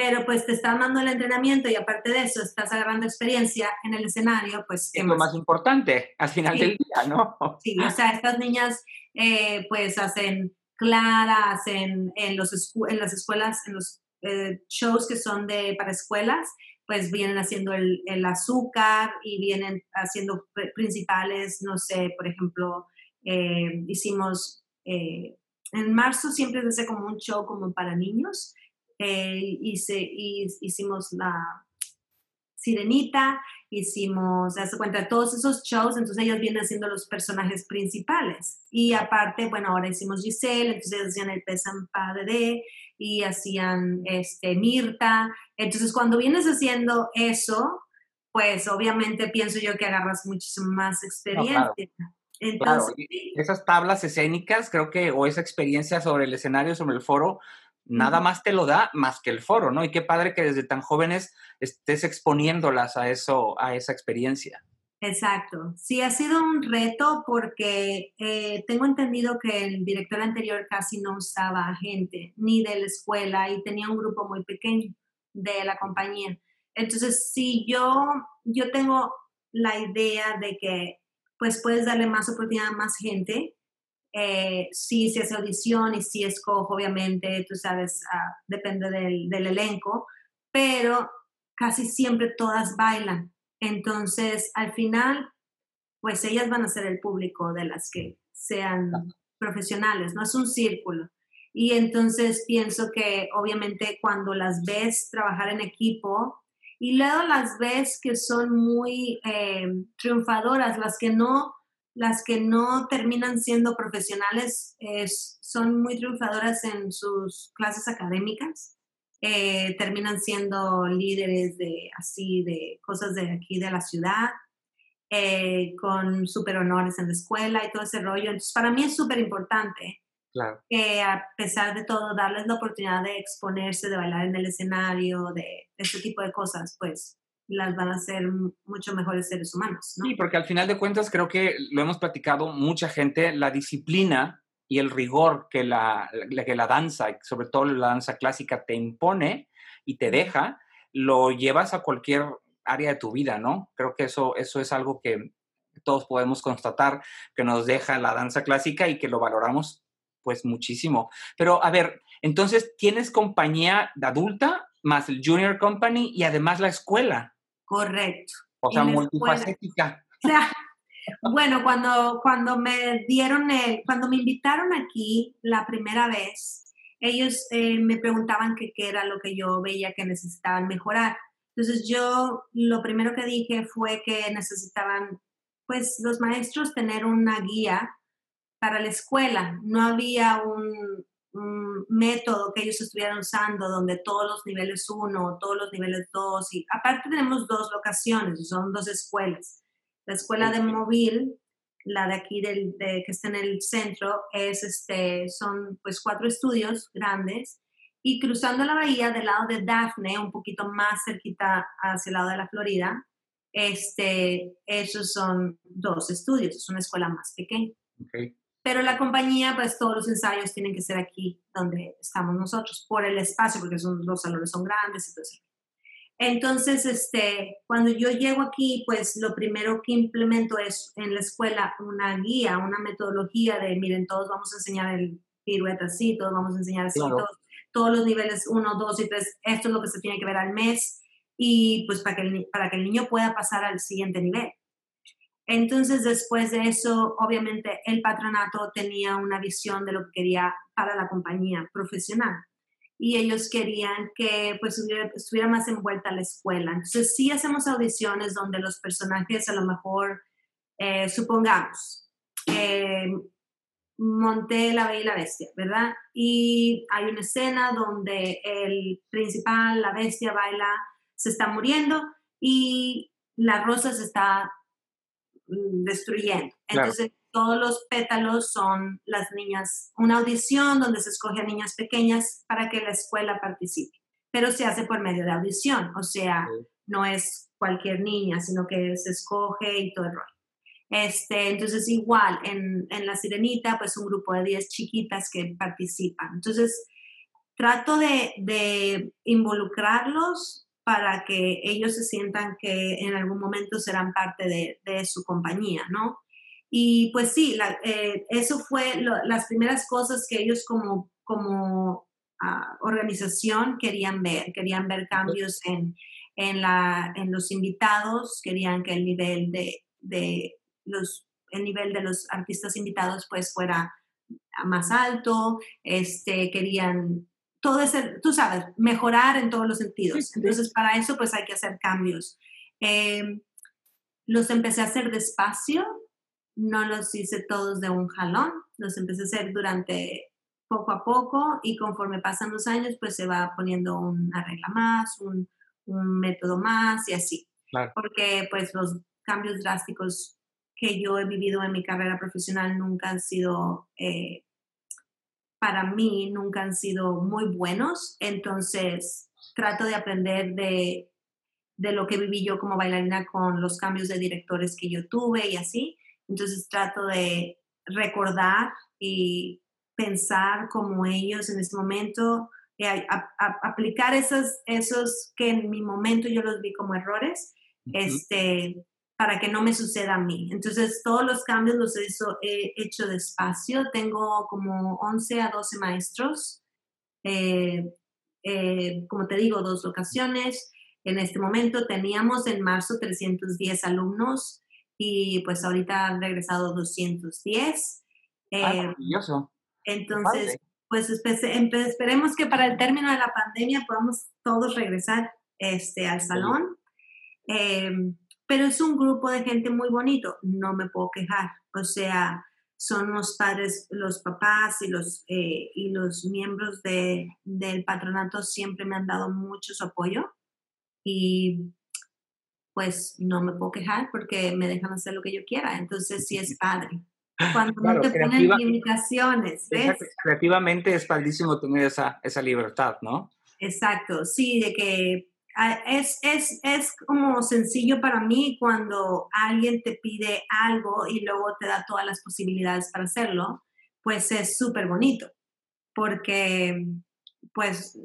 pero pues te están dando el entrenamiento y aparte de eso estás agarrando experiencia en el escenario, pues... Es lo más importante al final del día, ¿no? Sí, o sea, estas niñas eh, pues hacen claras en, en, los, en las escuelas, en los eh, shows que son de, para escuelas, pues vienen haciendo el, el, azúcar y vienen haciendo principales, no sé, por ejemplo, eh, hicimos, eh, en marzo siempre se hace como un show como para niños, se, y hicimos la Sirenita, hicimos, se hace cuenta, todos esos shows, entonces ellos vienen siendo los personajes principales. Y aparte, bueno, ahora hicimos Giselle, entonces hacían el Pesan Padre y hacían este, Mirta. Entonces, cuando vienes haciendo eso, pues obviamente pienso yo que agarras muchísimo más experiencia. Entonces, Esas tablas escénicas, creo que, o esa experiencia sobre el escenario, sobre el foro, nada más te lo da más que el foro, ¿no? Y qué padre que desde tan jóvenes estés exponiéndolas a eso, a esa experiencia. Exacto. Sí, ha sido un reto porque eh, tengo entendido que el director anterior casi no usaba gente ni de la escuela y tenía un grupo muy pequeño de la compañía. Entonces, si yo, yo tengo la idea de que pues puedes darle más oportunidad a más gente, eh, si se hace audición y si escojo, obviamente, tú sabes, ah, depende del, del, elenco, pero casi siempre todas bailan. Entonces, al final, pues ellas van a ser el público de las que sean profesionales, no es un círculo. Y entonces pienso que obviamente cuando las ves trabajar en equipo y luego las ves que son muy eh, triunfadoras, las que no las que no terminan siendo profesionales son muy triunfadoras en sus clases académicas, eh, terminan siendo líderes de así, de cosas de aquí de la ciudad, eh, con super honores en la escuela y todo ese rollo. Entonces, para mí es súper importante que a pesar de todo, darles la oportunidad de exponerse, de bailar en el escenario, de este tipo de cosas, pues las van a hacer mucho mejores seres humanos. ¿no? Sí, porque al final de cuentas creo que lo hemos platicado mucha gente, la disciplina y el rigor que la, que la danza, sobre todo la danza clásica, te impone y te deja, lo llevas a cualquier área de tu vida, ¿no? Creo que eso, eso es algo que todos podemos constatar que nos deja la danza clásica y que lo valoramos pues muchísimo. Pero a ver, entonces tienes compañía de adulta más el junior company y además la escuela. Correcto. O sea, multifacética. [laughs] O sea, bueno, cuando, cuando me dieron el, cuando me invitaron aquí la primera vez, ellos eh, me preguntaban qué era lo que yo veía que necesitaban mejorar. Entonces yo lo primero que dije fue que necesitaban, pues los maestros tener una guía para la escuela. No había un, un método que ellos estuvieran usando donde todos los niveles 1, todos los niveles 2 y aparte tenemos dos locaciones, son dos escuelas. La escuela de móvil, la de aquí del, de, que está en el centro, es este, son pues cuatro estudios grandes y cruzando la bahía del lado de Daphne, un poquito más cerquita hacia el lado de la Florida, este, esos son dos estudios, es una escuela más pequeña. Okay. Pero la compañía, pues todos los ensayos tienen que ser aquí donde estamos nosotros, por el espacio, porque son, los salones son grandes eso. Entonces, este, cuando yo llego aquí, pues lo primero que implemento es en la escuela una guía, una metodología de, miren, todos vamos a enseñar el pirueta así, todos vamos a enseñar así, todos, todos, los niveles 1, 2 y 3, esto es lo que se tiene que ver al mes y pues para que el, para que el niño pueda pasar al siguiente nivel. Entonces, después de eso, obviamente, el patronato tenía una visión de lo que quería para la compañía profesional y ellos querían que pues estuviera más envuelta la escuela. Entonces, sí hacemos audiciones donde los personajes a lo mejor, eh, supongamos, eh, monté La Bella y la Bestia, ¿verdad? Y hay una escena donde el principal, la bestia, baila, se está muriendo y la rosa se está destruyendo. Entonces, todos los pétalos son las niñas, una audición donde se escoge a niñas pequeñas para que la escuela participe, pero se hace por medio de audición, o sea, no es cualquier niña, sino que se escoge y todo el rol. Este, entonces, igual, en, en La Sirenita, pues un grupo de 10 chiquitas que participan. Entonces, trato de, de involucrarlos para que ellos se sientan que en algún momento serán parte de, su compañía, ¿no? Y pues sí, eh, eso fue las primeras cosas que ellos como, como ah, organización querían ver. Querían ver cambios en, en, la, en los invitados, querían que el nivel de, de los, el nivel de los artistas invitados pues fuera más alto, este, querían todo ese, tú sabes, mejorar en todos los sentidos. Entonces, para eso pues hay que hacer cambios. Em, los empecé a hacer despacio, no los hice todos de un jalón, los empecé a hacer durante poco a poco y conforme pasan los años, pues se va poniendo una regla más, un, método más y así. Porque pues los cambios drásticos que yo he vivido en mi carrera profesional nunca han sido, eh, para mí, nunca han sido muy buenos. Entonces, trato de aprender de, de lo que viví yo como bailarina con los cambios de directores que yo tuve y así. Entonces trato de recordar y pensar como ellos en este momento, eh, aplicar esos, esos que en mi momento yo los vi como errores, este, para que no me suceda a mí. Entonces todos los cambios los he hecho despacio. Tengo como 11 a 12 maestros. Eh, eh, como te digo, dos locaciones. En este momento teníamos en marzo 310 alumnos y pues ahorita han regresado 210. Eh, entonces, pues esperemos que para el término de la pandemia podamos todos regresar este, al salón. Em, pero es un grupo de gente muy bonito, no me puedo quejar. O sea, son los padres, los papás y los, eh, y los miembros de, del patronato siempre me han dado mucho su apoyo y pues no me puedo quejar porque me dejan hacer lo que yo quiera. Entonces sí es padre. Cuando no te ponen limitaciones, ¿ves? creativamente es padrísimo tener esa, esa libertad, ¿no? Exacto, sí, de que es, es, es como sencillo para mí cuando alguien te pide algo y luego te da todas las posibilidades para hacerlo, pues es súper bonito, porque pues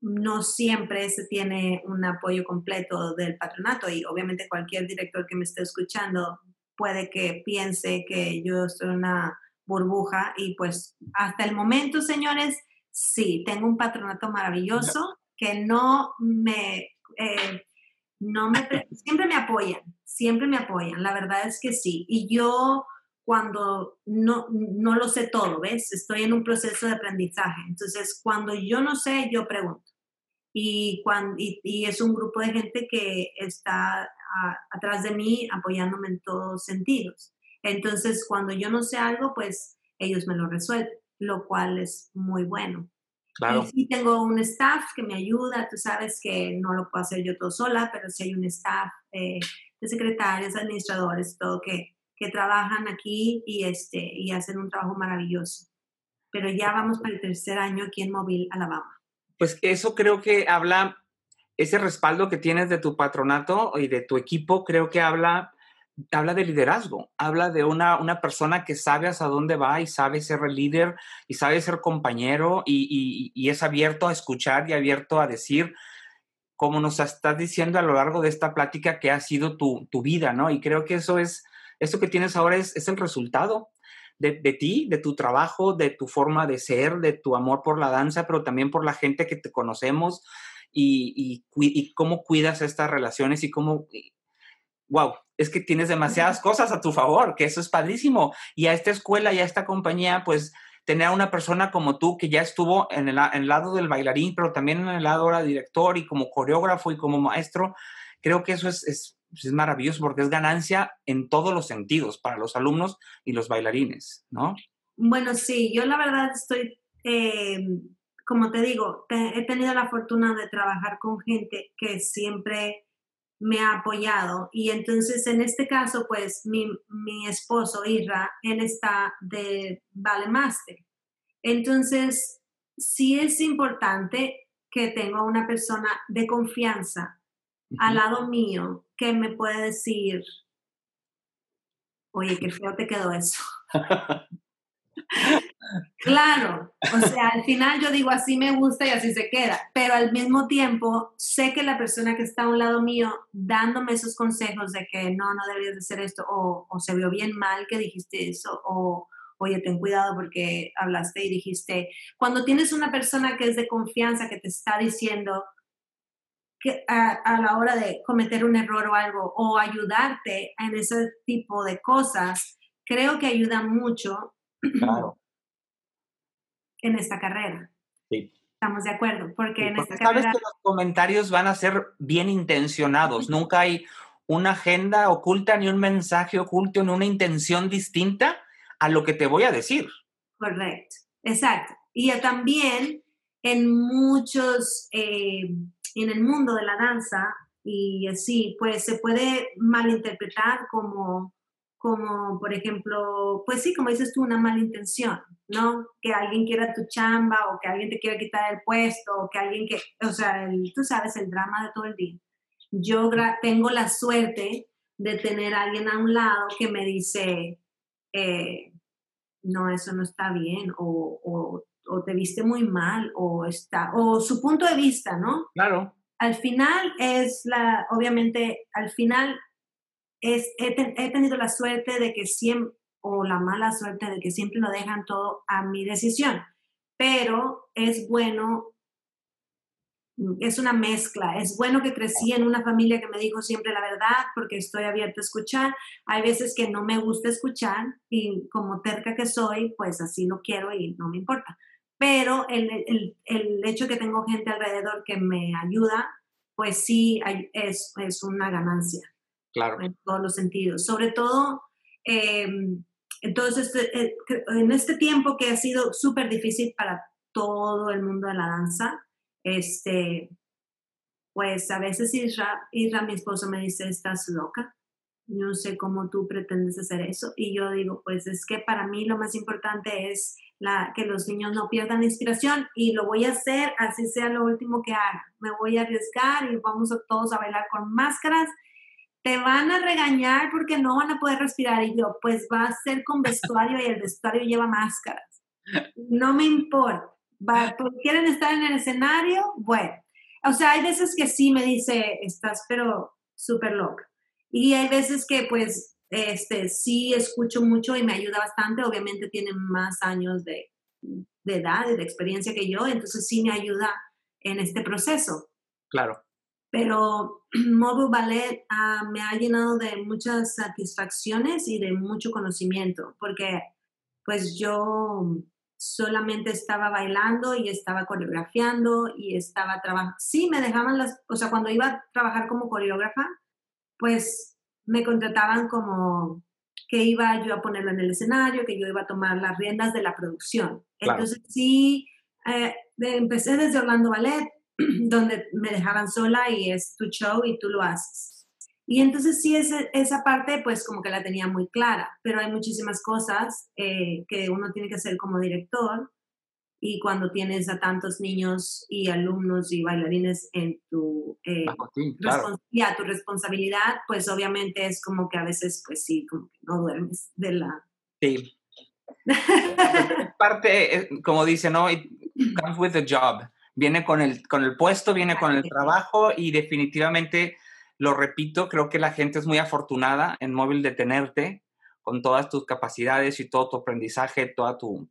no siempre se tiene un apoyo completo del patronato y obviamente cualquier director que me esté escuchando puede que piense que yo en una burbuja y pues hasta el momento, señores, sí, tengo un patronato maravilloso no me, eh, no me, siempre me apoyan, siempre me apoyan, la verdad es que sí. Y yo cuando no, no lo sé todo, ¿ves? Estoy en un proceso de aprendizaje. Entonces, cuando yo no sé, yo pregunto y, cuando, y, es un grupo de gente que está atrás de mí apoyándome en todos sentidos. Entonces, cuando yo no sé algo, pues ellos me lo resuelven, lo cual es muy bueno. Claro. Y sí tengo un staff que me ayuda, tú sabes que no lo puedo hacer yo todo sola, pero sí hay un staff eh, de secretarios, administradores, todo que, que trabajan aquí y, este, y hacen un trabajo maravilloso. Pero ya vamos para el tercer año aquí en Mobile, Alabama pues eso creo que habla, ese respaldo que tienes de tu patronato y de tu equipo, creo que habla, habla de liderazgo, habla de una, una persona que sabe hasta dónde va y sabe ser líder y sabe ser compañero y, y, es abierto a escuchar y abierto a decir, como nos estás diciendo a lo largo de esta plática que ha sido tu, tu vida, ¿no? Y creo que eso es, eso que tienes ahora es, es el resultado de, ti, de tu trabajo, de tu forma de ser, de tu amor por la danza, pero también por la gente que te conocemos y, cómo cuidas estas relaciones y cómo, wow, es que tienes demasiadas cosas a tu favor, que eso es padrísimo. Y a esta escuela y a esta compañía, pues tener a una persona como tú que ya estuvo en el, en el lado del bailarín, pero también en el lado ahora director y como coreógrafo y como maestro, creo que eso es, es, es maravilloso porque es ganancia en todos los sentidos para los alumnos y los bailarines, ¿no? Bueno, sí, yo la verdad estoy, eh, como te digo, he tenido la fortuna de trabajar con gente que siempre me ha apoyado y entonces en este caso, pues mi, mi esposo, Irra, él está de Vale Master. Entonces, sí es importante que tenga una persona de confianza al lado mío que me puede decir, oye, qué feo te quedó eso. [laughs] Claro, o sea, al final yo digo así me gusta y así se queda, pero al mismo tiempo sé que la persona que está a un lado mío dándome esos consejos de que no, no deberías de hacer esto, o, se vio bien mal que dijiste eso, o oye, ten cuidado porque hablaste y dijiste, cuando tienes una persona que es de confianza, que te está diciendo que a, la hora de cometer un error o algo, o ayudarte en ese tipo de cosas, creo que ayuda mucho. En esta carrera. Sí. Estamos de acuerdo, porque en esta sabes que los comentarios van a ser bien intencionados, nunca hay una agenda oculta ni un mensaje oculto ni una intención distinta a lo que te voy a decir. Correcto, exacto. Y también en muchos, eh, en el mundo de la danza y así, pues se puede malinterpretar como como por ejemplo, pues sí, como dices tú, una mala intención, ¿no? Que alguien quiera tu chamba o que alguien te quiera quitar el puesto o que alguien que, o sea, tú sabes, el drama de todo el día. Yo tengo la suerte de tener a alguien a un lado que me dice, eh, no, eso no está bien o, o, o, te viste muy mal o está, o su punto de vista, ¿no? Claro. Al final es la, obviamente, al final he, tenido la suerte de que siempre, o la mala suerte de que siempre lo dejan todo a mi decisión, pero es bueno, es una mezcla, es bueno que crecí en una familia que me dijo siempre la verdad porque estoy abierta a escuchar, hay veces que no me gusta escuchar y como terca que soy, pues así lo quiero y no me importa. Pero el, el, el hecho que tengo gente alrededor que me ayuda, pues sí es, es una ganancia. Claro. En todos los sentidos. Sobre todo, eh, entonces, eh, en este tiempo que ha sido súper difícil para todo el mundo de la danza, este, pues a veces Isra, Isra, mi esposo, me dice, estás loca, no sé cómo tú pretendes hacer eso. Y yo digo, pues es que para mí lo más importante es la, que los niños no pierdan inspiración y lo voy a hacer así sea lo último que haga. Me voy a arriesgar y vamos a todos a bailar con máscaras te van a regañar porque no van a poder respirar. Y yo, pues va a ser con vestuario y el vestuario lleva máscaras. No me importa. Va, ¿Quieren estar en el escenario? Bueno. O sea, hay veces que sí me dice, estás pero súper loca. Y hay veces que pues este, sí escucho mucho y me ayuda bastante. Obviamente tiene más años de, de edad y de experiencia que yo, entonces sí me ayuda en este proceso. Claro pero [clears throat] Mobile Ballet ah, me ha llenado de muchas satisfacciones y de mucho conocimiento, porque pues yo solamente estaba bailando y estaba coreografiando y estaba trabajando. Sí, me dejaban las, o sea, cuando iba a trabajar como coreógrafa, pues me contrataban como que iba yo a ponerlo en el escenario, que yo iba a tomar las riendas de la producción. Entonces sí, eh, empecé desde Orlando Ballet, [clears throat] donde me dejaban sola y es tu show y tú lo haces. Y entonces sí, esa, esa parte pues como que la tenía muy clara, pero hay muchísimas cosas eh, que uno tiene que hacer como director y cuando tienes a tantos niños y alumnos y bailarines en tu, eh, tu responsabilidad, pues obviamente es como que a veces pues sí, como que no duermes de la... Sí. [laughs] parte, eh, como dice, ¿no? It comes with the job viene con el, con el puesto, viene con el trabajo y definitivamente, lo repito, creo que la gente es muy afortunada en móvil de tenerte con todas tus capacidades y todo tu aprendizaje, toda tu,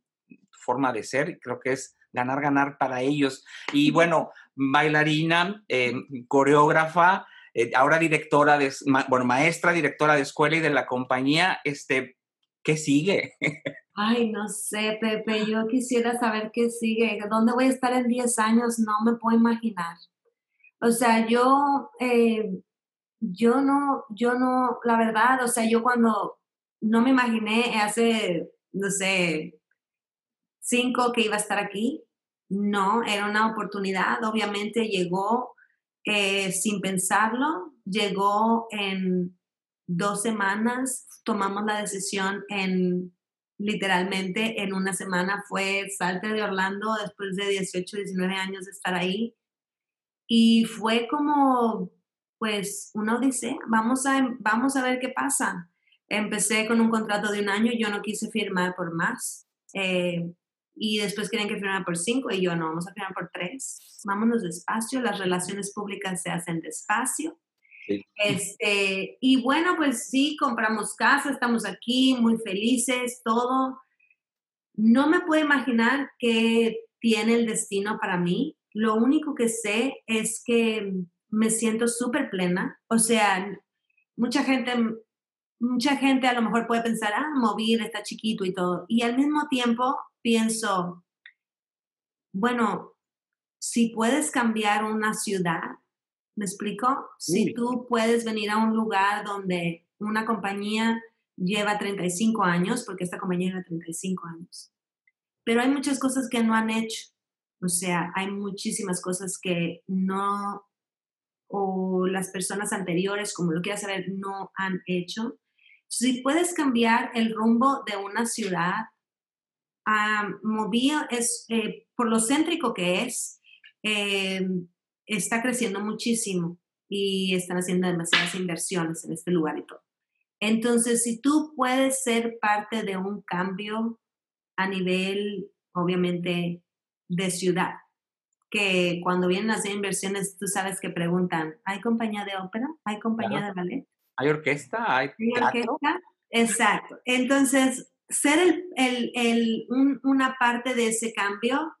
forma de ser. Creo que es ganar, ganar para ellos. Y bueno, bailarina, eh, coreógrafa, eh, ahora directora, de, bueno, maestra, directora de escuela y de la compañía, este, ¿qué sigue? Ay, no sé, Pepe, yo quisiera saber qué sigue. ¿Dónde voy a estar en 10 años? No me puedo imaginar. O sea, yo, eh, yo no, yo no, la verdad, o sea, yo cuando no me imaginé hace, no sé, cinco que iba a estar aquí, no, era una oportunidad, obviamente llegó eh, sin pensarlo, llegó en dos semanas, tomamos la decisión en literalmente en una semana fue salte de Orlando después de 18, 19 años de estar ahí. Y fue como, pues, una odisea. Vamos a, vamos a ver qué pasa. Empecé con un contrato de un año, yo no quise firmar por más. Eh, y después quieren que firmara por cinco y yo no, vamos a firmar por tres. Vámonos despacio, las relaciones públicas se hacen despacio. Este, y bueno, pues sí, compramos casa, estamos aquí muy felices, todo. No me puedo imaginar qué tiene el destino para mí. Lo único que sé es que me siento súper plena. O sea, mucha gente, mucha gente a lo mejor puede pensar, ah, Movir está chiquito y todo. Y al mismo tiempo pienso, bueno, si puedes cambiar una ciudad, ¿me explico? Si tú puedes venir a un lugar donde una compañía lleva 35 años, porque esta compañía lleva 35 años, pero hay muchas cosas que no han hecho. O sea, hay muchísimas cosas que no, o las personas anteriores, como lo quieras saber, no han hecho. Si puedes cambiar el rumbo de una ciudad, uh, es, eh, por lo céntrico que es, eh, está creciendo muchísimo y están haciendo demasiadas inversiones en este lugar y todo. Entonces, si tú puedes ser parte de un cambio a nivel, obviamente, de ciudad, que cuando vienen a hacer inversiones, tú sabes que preguntan, ¿hay compañía de ópera? ¿Hay compañía de ballet? ¿Hay orquesta? ¿Hay, orquesta? Exacto. Entonces, ser el, el, el, una parte de ese cambio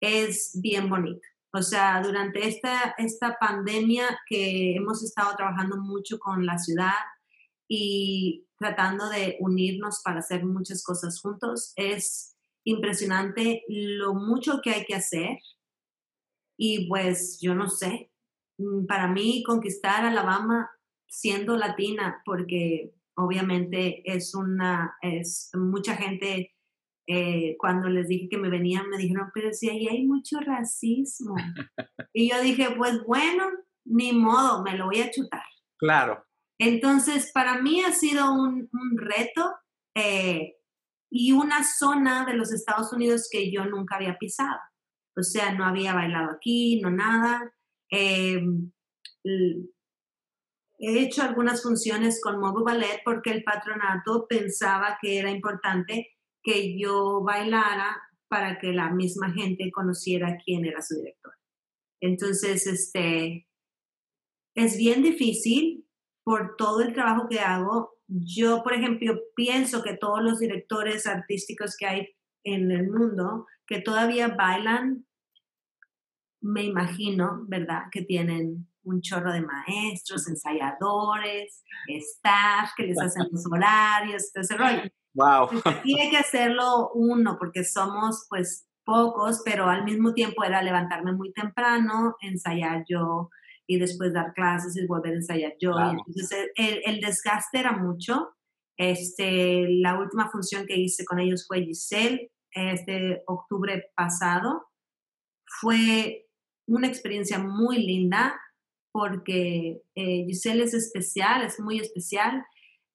es bien bonito. O sea, durante esta, esta pandemia que hemos estado trabajando mucho con la ciudad y tratando de unirnos para hacer muchas cosas juntos, es impresionante lo mucho que hay que hacer. Y pues yo no sé, mm, para mí conquistar Alabama siendo latina, porque obviamente es una, es mucha gente, eh, cuando les dije que me venían, me dijeron, pero si ahí hay mucho racismo. [laughs] y yo dije, pues bueno, ni modo, me lo voy a chutar. Claro. Entonces, para mí ha sido un, un reto eh, y una zona de los Estados Unidos que yo nunca había pisado. O sea, no había bailado aquí, no nada. Em, he hecho algunas funciones con Mobu Ballet porque el patronato pensaba que era importante que yo bailara para que la misma gente conociera quién era su director. Entonces, este, es bien difícil por todo el trabajo que hago yo, por ejemplo, pienso que todos los directores artísticos que hay en el mundo que todavía bailan, me imagino, ¿verdad? Que tienen un chorro de maestros, ensayadores, staff que les hacen los horarios, todo ese rollo. Wow. Tiene que hacerlo uno porque somos pues pocos, pero al mismo tiempo era levantarme muy temprano, ensayar yo, y después dar clases y volver a ensayar yo. entonces el, el, desgaste era mucho. Este, la última función que hice con ellos fue Giselle, este octubre pasado. Fue una experiencia muy linda porque eh, Giselle es especial, es muy especial.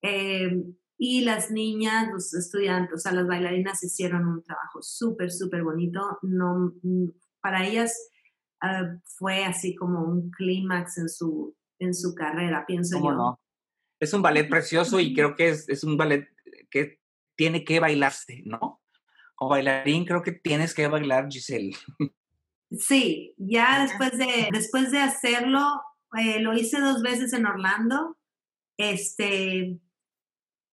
Eh, y las niñas, los estudiantes, o sea, las bailarinas hicieron un trabajo súper, súper bonito. No, para ellas Ah, fue así como un clímax en su, en su carrera, pienso yo. No? Es un ballet precioso y creo que es, es un ballet que tiene que bailarse, ¿no? Como bailarín creo que tienes que bailar, Giselle. Sí, ya después de, después de hacerlo, eh, lo hice dos veces en Orlando, este,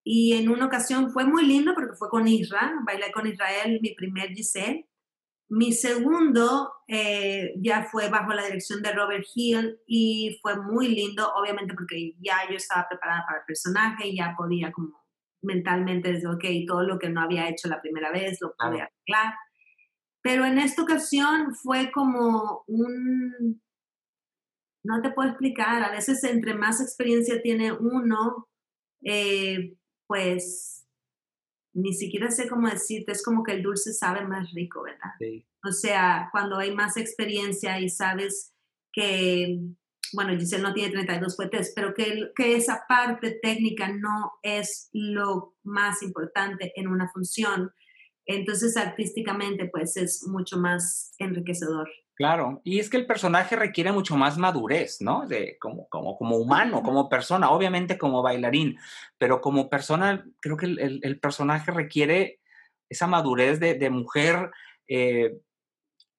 y en una ocasión fue muy lindo porque fue con Israel, bailé con Israel, mi primer Giselle, mi segundo eh, ya fue bajo la dirección de Robert Hill y fue muy lindo, obviamente porque ya yo estaba preparada para el personaje y ya podía como mentalmente decir, ok, todo lo que no había hecho la primera vez lo pude arreglar. Pero en esta ocasión fue como un, no te puedo explicar, a veces entre más experiencia tiene uno, eh, pues ni siquiera sé cómo decirte, es como que el dulce sabe más rico, ¿verdad? Sí. O sea, cuando hay más experiencia y sabes que, bueno, Giselle no tiene 32 fuertes, pero que, que esa parte técnica no es lo más importante en una función, entonces artísticamente pues es mucho más enriquecedor. Claro, y es que el personaje requiere mucho más madurez, ¿no? De, como, como, como humano, como persona, obviamente como bailarín, pero como persona, creo que el, el, personaje requiere esa madurez de, de, mujer eh,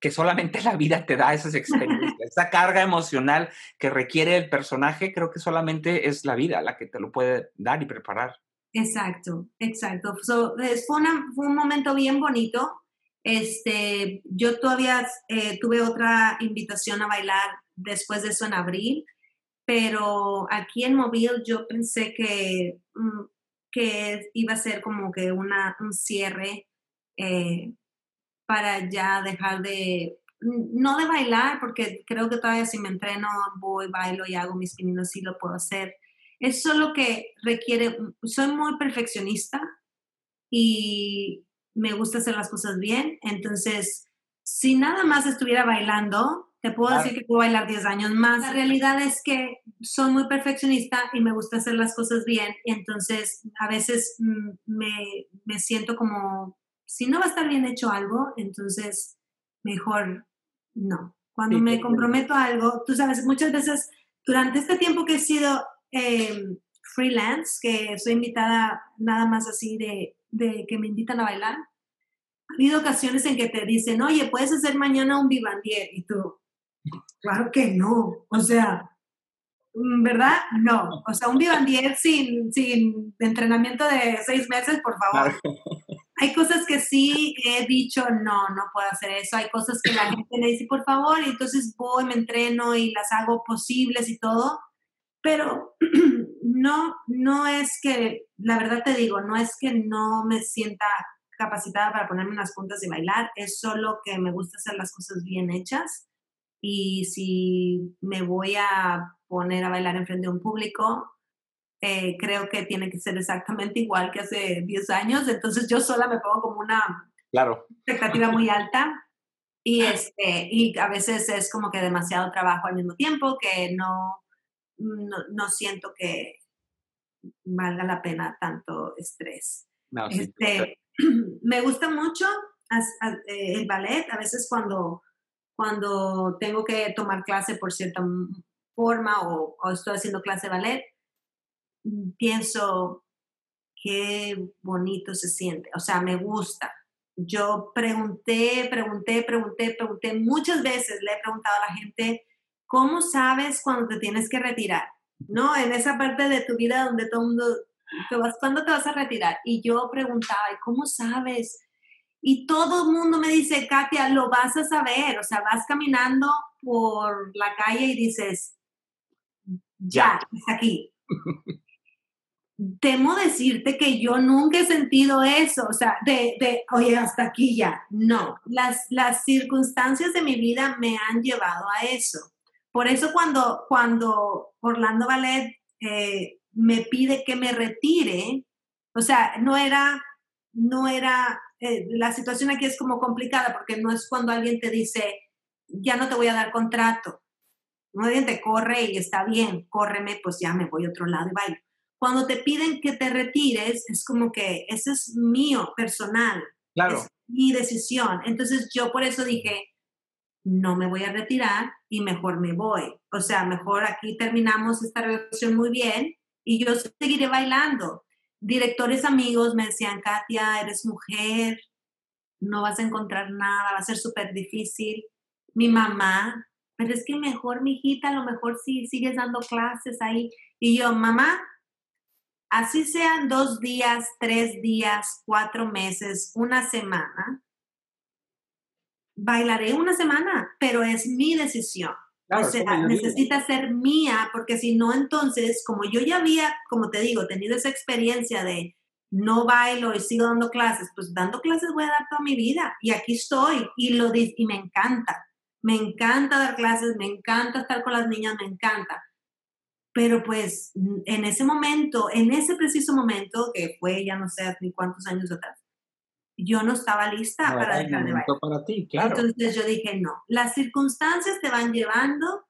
que solamente la vida te da esas experiencias, [laughs] esa carga emocional que requiere el personaje, creo que solamente es la vida la que te lo puede dar y preparar. Exacto, exacto. fue, un momento bien bonito. Este, yo todavía eh, tuve otra invitación a bailar después de eso en abril, pero aquí en Mobile yo pensé que, mm, que iba a ser como que una, un cierre eh, para ya dejar de, no de bailar, porque creo que todavía si me entreno, voy, bailo y hago mis pininos, sí lo puedo hacer. Es solo que requiere, soy muy perfeccionista y me gusta hacer las cosas bien, entonces, si nada más estuviera bailando, te puedo decir que puedo bailar 10 años más. La realidad es que soy muy perfeccionista y me gusta hacer las cosas bien, entonces a veces mm, me, me siento como si no va a estar bien hecho algo, entonces mejor no. Cuando me comprometo a algo, tú sabes, muchas veces durante este tiempo que he sido em, freelance, que soy invitada nada más así de, de, que me invitan a bailar, ha habido ocasiones en que te dicen, oye, puedes hacer mañana un vivandier, y tú, claro que no, o sea, mm, ¿verdad? No, o sea, un vivandier sin, sin entrenamiento de seis meses, por favor. hay cosas que sí he dicho, no, no puedo hacer eso. Hay cosas que la gente me dice, por favor, y entonces voy, me entreno y las hago posibles y todo. Pero [clears throat] no, no es que, la verdad te digo, no es que no me sienta capacitada para ponerme unas puntas y bailar, es solo que me gusta hacer las cosas bien hechas. Y si me voy a poner a bailar en frente de un público, eh, creo que tiene que ser exactamente [laughs] igual que hace 10 años, entonces yo sola me pongo como una claro. expectativa muy [laughs] alta y, este, y a veces es como que demasiado trabajo al mismo tiempo que no, no, siento que valga la pena tanto estrés. este, [clears throat] me gusta mucho eh, el ballet, a veces cuando, cuando tengo que tomar clase por cierta forma o, estoy haciendo clase de ballet, pienso, qué bonito se siente, o sea, me gusta. Yo pregunté, pregunté, pregunté, pregunté muchas veces, le he preguntado a la gente, ¿cómo sabes cuando te tienes que retirar? ¿No? En esa parte de tu vida donde todo el mundo, ¿cuándo te vas a retirar? Y yo preguntaba, cómo sabes? Y todo el mundo me dice, Katia, lo vas a saber, o sea, vas caminando por la calle y dices, ya, es aquí. temo decirte que yo nunca he sentido eso, o sea, de, de oye, hasta aquí ya. No, las, las circunstancias de mi vida me han llevado a eso. Por eso cuando, cuando Orlando Ballet eh, me pide que me retire, o sea, no era, no era, eh, la situación aquí es como complicada porque no es cuando alguien te dice, ya no te voy a dar contrato. No alguien te corre y está bien, córreme, pues ya me voy a otro lado y bailo cuando te piden que te retires, es como que ese es mío, personal. Claro. Es mi decisión. Entonces yo por eso dije, no me voy a retirar y mejor me voy. O sea, mejor aquí terminamos esta relación muy bien y yo seguiré bailando. Directores amigos me decían, Katia, eres mujer, no vas a encontrar nada, va a ser súper difícil. Mi mamá, pero es que mejor, mi hijita, a lo mejor sí sigues dando clases ahí. Y yo, mamá, así sean dos días, tres días, cuatro meses, una semana, bailaré una semana, pero es mi decisión. O sea, necesita ser mía, porque si no, entonces, como yo ya había, como te digo, tenido esa experiencia de no bailo y sigo dando clases, pues dando clases voy a dar toda mi vida. Y aquí estoy y, lo, y me encanta. Me encanta dar clases, me encanta estar con las niñas, me encanta. Pero pues en ese momento, en ese preciso momento, que fue ya no sé ni cuántos años atrás, yo no estaba lista para dejar de bailar. Para ti, claro. Entonces yo dije, no, las circunstancias te van llevando.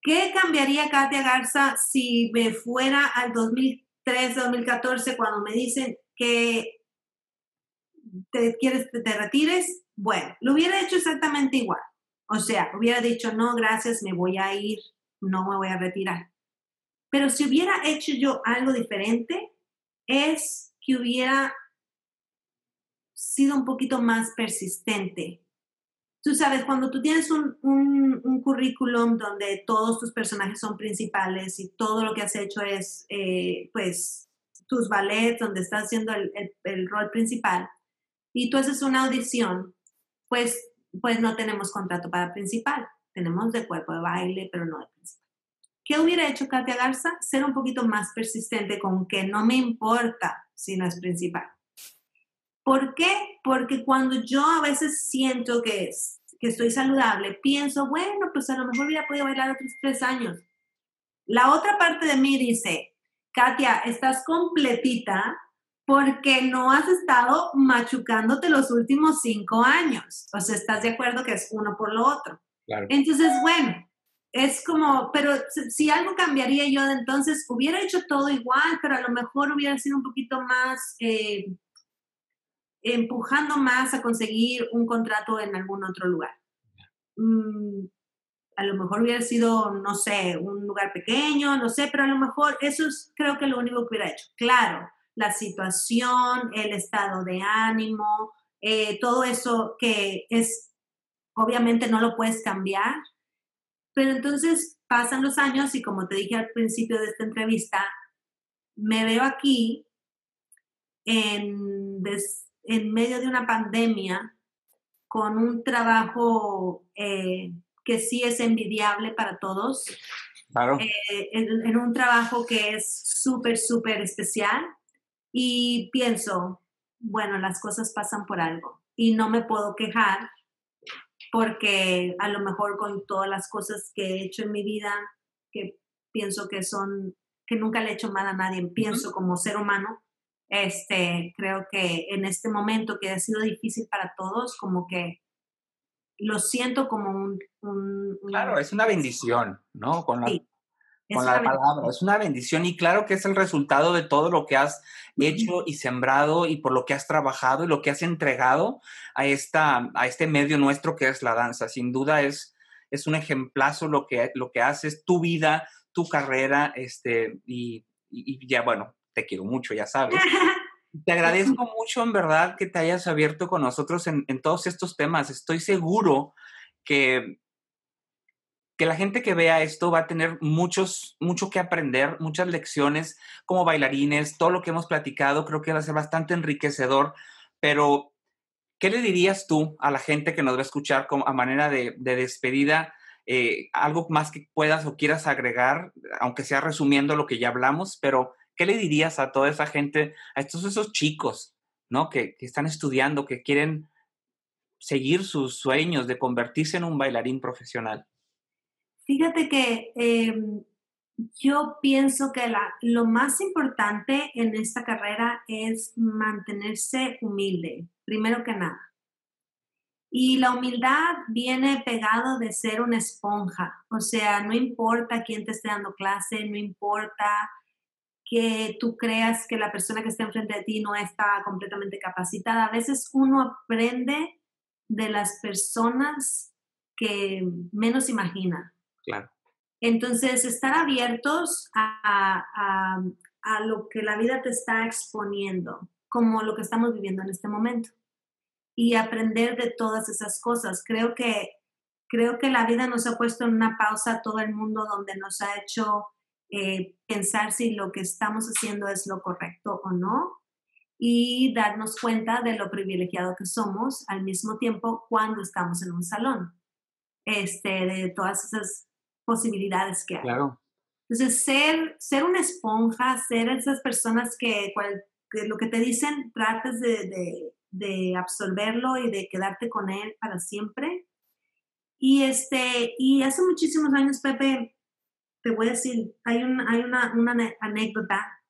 ¿Qué cambiaría Katia Garza si me fuera al 2013, 2014 cuando me dicen que te quieres te retires? Bueno, lo hubiera hecho exactamente igual. O sea, hubiera dicho, no, gracias, me voy a ir no me voy a retirar. Pero si hubiera hecho yo algo diferente, es que hubiera sido un poquito más persistente. Tú sabes, cuando tú tienes un, un, currículum donde todos tus personajes son principales y todo lo que has hecho es, eh, pues, tus ballets, donde estás haciendo el, el, rol principal, y tú haces una audición, pues, pues no tenemos contrato para principal. Tenemos de cuerpo de baile, pero no de principal. ¿Qué hubiera hecho Katia Garza? Ser un poquito más persistente con que no me importa si no es principal. ¿Por qué? Porque cuando yo a veces siento que, es, que estoy saludable, pienso, bueno, pues a lo mejor hubiera podido bailar otros tres años. La otra parte de mí dice, Katia, estás completita porque no has estado machucándote los últimos cinco años. O sea, estás de acuerdo que es uno por lo otro. Entonces, bueno, es como, pero si algo cambiaría yo de entonces, hubiera hecho todo igual, pero a lo mejor hubiera sido un poquito más, eh, empujando más a conseguir un contrato en algún otro lugar. Mm, a lo mejor hubiera sido, no sé, un lugar pequeño, no sé, pero a lo mejor eso es creo que lo único que hubiera hecho. Claro, la situación, el estado de ánimo, eh, todo eso que es, obviamente no lo puedes cambiar, pero entonces pasan los años y como te dije al principio de esta entrevista, me veo aquí en, en medio de una pandemia con un trabajo eh, que sí es envidiable para todos. Claro. Eh, en, un trabajo que es súper, súper especial. Y pienso, bueno, las cosas pasan por algo y no me puedo quejar porque a lo mejor con todas las cosas que he hecho en mi vida, que pienso que son, que nunca le he hecho mal a nadie, pienso como ser humano, este, creo que en este momento que ha sido difícil para todos, como que lo siento como un... claro, es una bendición, ¿no? Con la, con la palabra, es una bendición y claro que es el resultado de todo lo que has hecho y sembrado y por lo que has trabajado y lo que has entregado a, esta, a este medio nuestro que es la danza. Sin duda es, es un ejemplazo lo que, lo que haces, tu vida, tu carrera, este, y, y ya bueno, te quiero mucho, ya sabes. [laughs] Te agradezco mucho, en verdad, que te hayas abierto con nosotros en, en todos estos temas. Estoy seguro que, que la gente que vea esto va a tener muchos, mucho que aprender, muchas lecciones como bailarines, todo lo que hemos platicado, creo que va a ser bastante enriquecedor, pero ¿qué le dirías tú a la gente que nos va a escuchar como, a manera de, de despedida? Eh, algo más que puedas o quieras agregar, aunque sea resumiendo lo que ya hablamos, pero ¿Qué le dirías a toda esa gente, a estos esos chicos, ¿no? Que, están estudiando, que quieren seguir sus sueños de convertirse en un bailarín profesional? Fíjate que em, yo pienso que la, lo más importante en esta carrera es mantenerse humilde, primero que nada. Y la humildad viene pegado de ser una esponja, o sea, no importa quién te esté dando clase, no importa que tú creas que la persona que está enfrente de ti no está completamente capacitada. A veces uno aprende de las personas que menos imagina. Claro. Entonces, estar abiertos a, a, lo que la vida te está exponiendo, como lo que estamos viviendo en este momento, y aprender de todas esas cosas. Creo que, creo que la vida nos ha puesto en una pausa a todo el mundo donde nos ha hecho eh, pensar si lo que estamos haciendo es lo correcto o no y darnos cuenta de lo privilegiado que somos al mismo tiempo cuando estamos en un salón, este, de todas esas posibilidades que hay. Claro. Entonces, ser, ser una esponja, ser esas personas que, lo que te dicen trates de, de, de, absorberlo y de quedarte con él para siempre. Y, este, y hace muchísimos años, Pepe, te voy a decir, hay, hay una, anécdota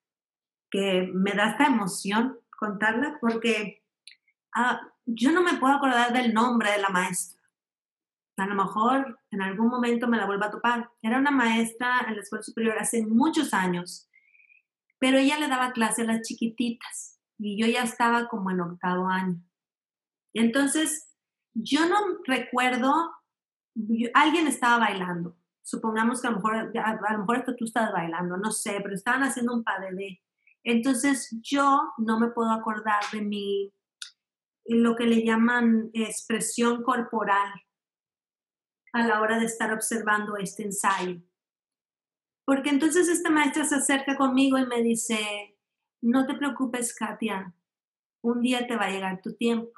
que me da esta emoción contarla porque ah, yo no me puedo acordar del nombre de la maestra. A lo mejor en algún momento me la vuelva a topar. Era una maestra en la escuela superior hace muchos años, pero ella le daba clase a las chiquititas y yo ya estaba como en octavo año. Y entonces yo no recuerdo, alguien estaba bailando supongamos que a lo mejor, esto tú estás bailando, no sé, pero estaban haciendo un padre Entonces yo no me puedo acordar de mi, lo que le llaman expresión corporal a la hora de estar observando este ensayo. Porque entonces esta maestra se acerca conmigo y me dice, no te preocupes, Katia, un día te va a llegar tu tiempo.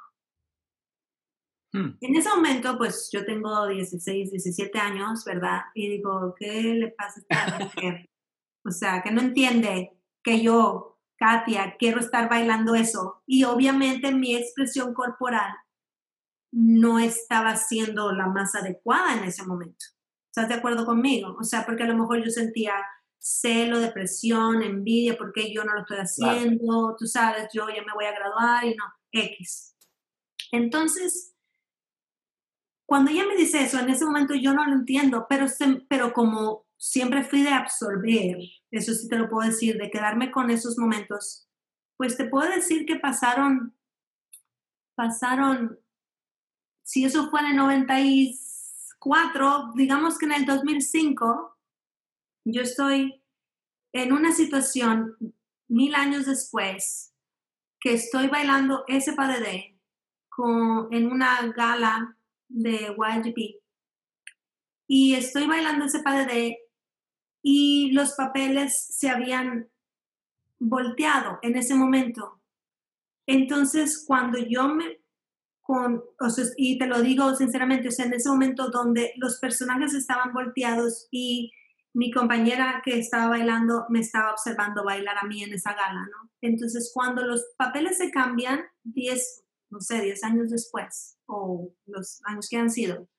Hmm. En ese momento, pues yo tengo 16, 17 años, ¿verdad? Y digo, ¿qué le pasa a esta mujer? [laughs] o sea, que no entiende que yo, Katia, quiero estar bailando eso. Y obviamente mi expresión corporal no estaba siendo la más adecuada en ese momento. ¿Estás de acuerdo conmigo? O sea, porque a lo mejor yo sentía celo, depresión, envidia, porque yo no lo estoy haciendo, tú sabes, yo ya me voy a graduar y no, X. Entonces, cuando ella me dice eso, en ese momento yo no lo entiendo, pero, pero como siempre fui de absorber, eso sí te lo puedo decir, de quedarme con esos momentos, pues te puedo decir que pasaron, pasaron, si eso fue en el 94, digamos que en el 2005, yo estoy en una situación mil años después que estoy bailando ese padre con, en una gala de YGP y estoy bailando ese padre y los papeles se habían volteado en ese momento. Entonces, cuando yo me, con, y te lo digo sinceramente, o sea, en ese momento donde los personajes estaban volteados y mi compañera que estaba bailando me estaba observando bailar a mí en esa gala, ¿no? Entonces, cuando los papeles se cambian, 10, no sé, 10 años después, o los años que han sido,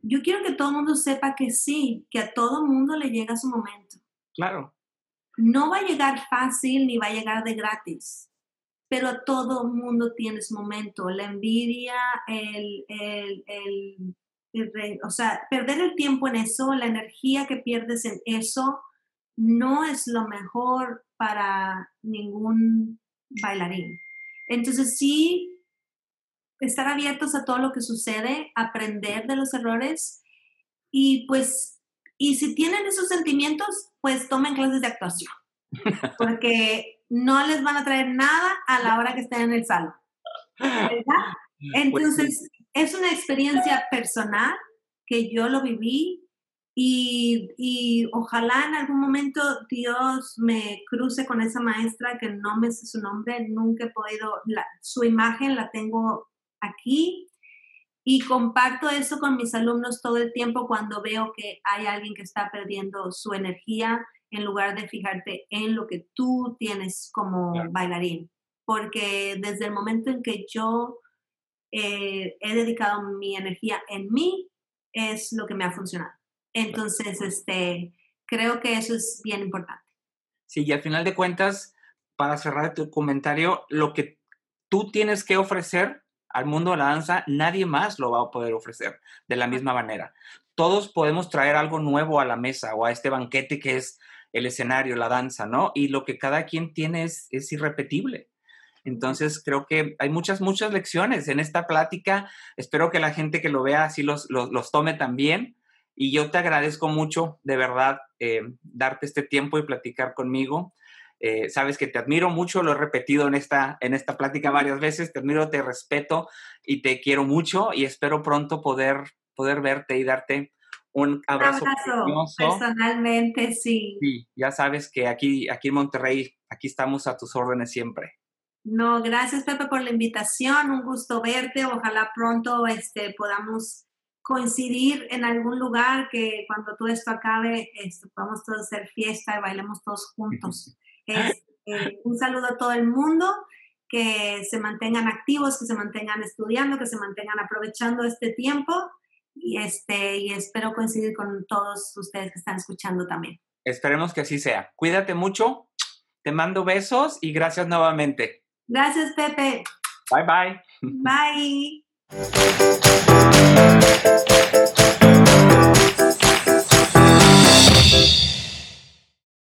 yo quiero que todo el mundo sepa que sí, que a todo mundo le llega su momento. Claro. No va a llegar fácil ni va a llegar de gratis, pero a todo mundo tiene su momento. La envidia, el, el, el o sea, perder el tiempo en eso, la energía que pierdes en eso, no es lo mejor para ningún bailarín. Entonces sí, estar abiertos a todo lo que sucede, aprender de los errores y pues, y si tienen esos sentimientos, pues tomen clases de actuación, [laughs] porque no les van a traer nada a la hora que estén en el salón. ¿verdad? Pues Entonces, es una experiencia personal que yo lo viví y, ojalá en algún momento Dios me cruce con esa maestra que no me sé su nombre, nunca he podido, su imagen la tengo aquí y comparto eso con mis alumnos todo el tiempo cuando veo que hay alguien que está perdiendo su energía en lugar de fijarte en lo que tú tienes como bailarín. Porque desde el momento en que yo eh, he dedicado mi energía en mí, es lo que me ha funcionado. Entonces, este, creo que eso es bien importante. Sí, y al final de cuentas, para cerrar tu comentario, lo que tú tienes que ofrecer al mundo de la danza, nadie más lo va a poder ofrecer de la misma manera. Todos podemos traer algo nuevo a la mesa o a este banquete que es el escenario, la danza, ¿no? Y lo que cada quien tiene es, es irrepetible. Entonces, creo que hay muchas, muchas lecciones en esta plática. Espero que la gente que lo vea así los, los, tome también. Y yo te agradezco mucho, de verdad, eh, darte este tiempo y platicar conmigo. Eh, sabes que te admiro mucho, lo he repetido en esta, en esta plática varias veces, te admiro, te respeto y te quiero mucho y espero pronto poder, poder verte y darte un abrazo. Un abrazo personalmente, sí. Sí, ya sabes que aquí, aquí en Monterrey, aquí estamos a tus órdenes siempre. No, gracias Pepe por la invitación, un gusto verte, ojalá pronto este, podamos coincidir en algún lugar que cuando todo esto acabe este, podamos todos hacer fiesta y bailemos todos juntos. Eh, [laughs] un saludo a todo el mundo, que se mantengan activos, que se mantengan estudiando, que se mantengan aprovechando este tiempo y, este, y espero coincidir con todos ustedes que están escuchando también. Esperemos que así sea. Cuídate mucho, te mando besos y gracias nuevamente. Gracias, Pepe. Bye bye. Bye. Thank you.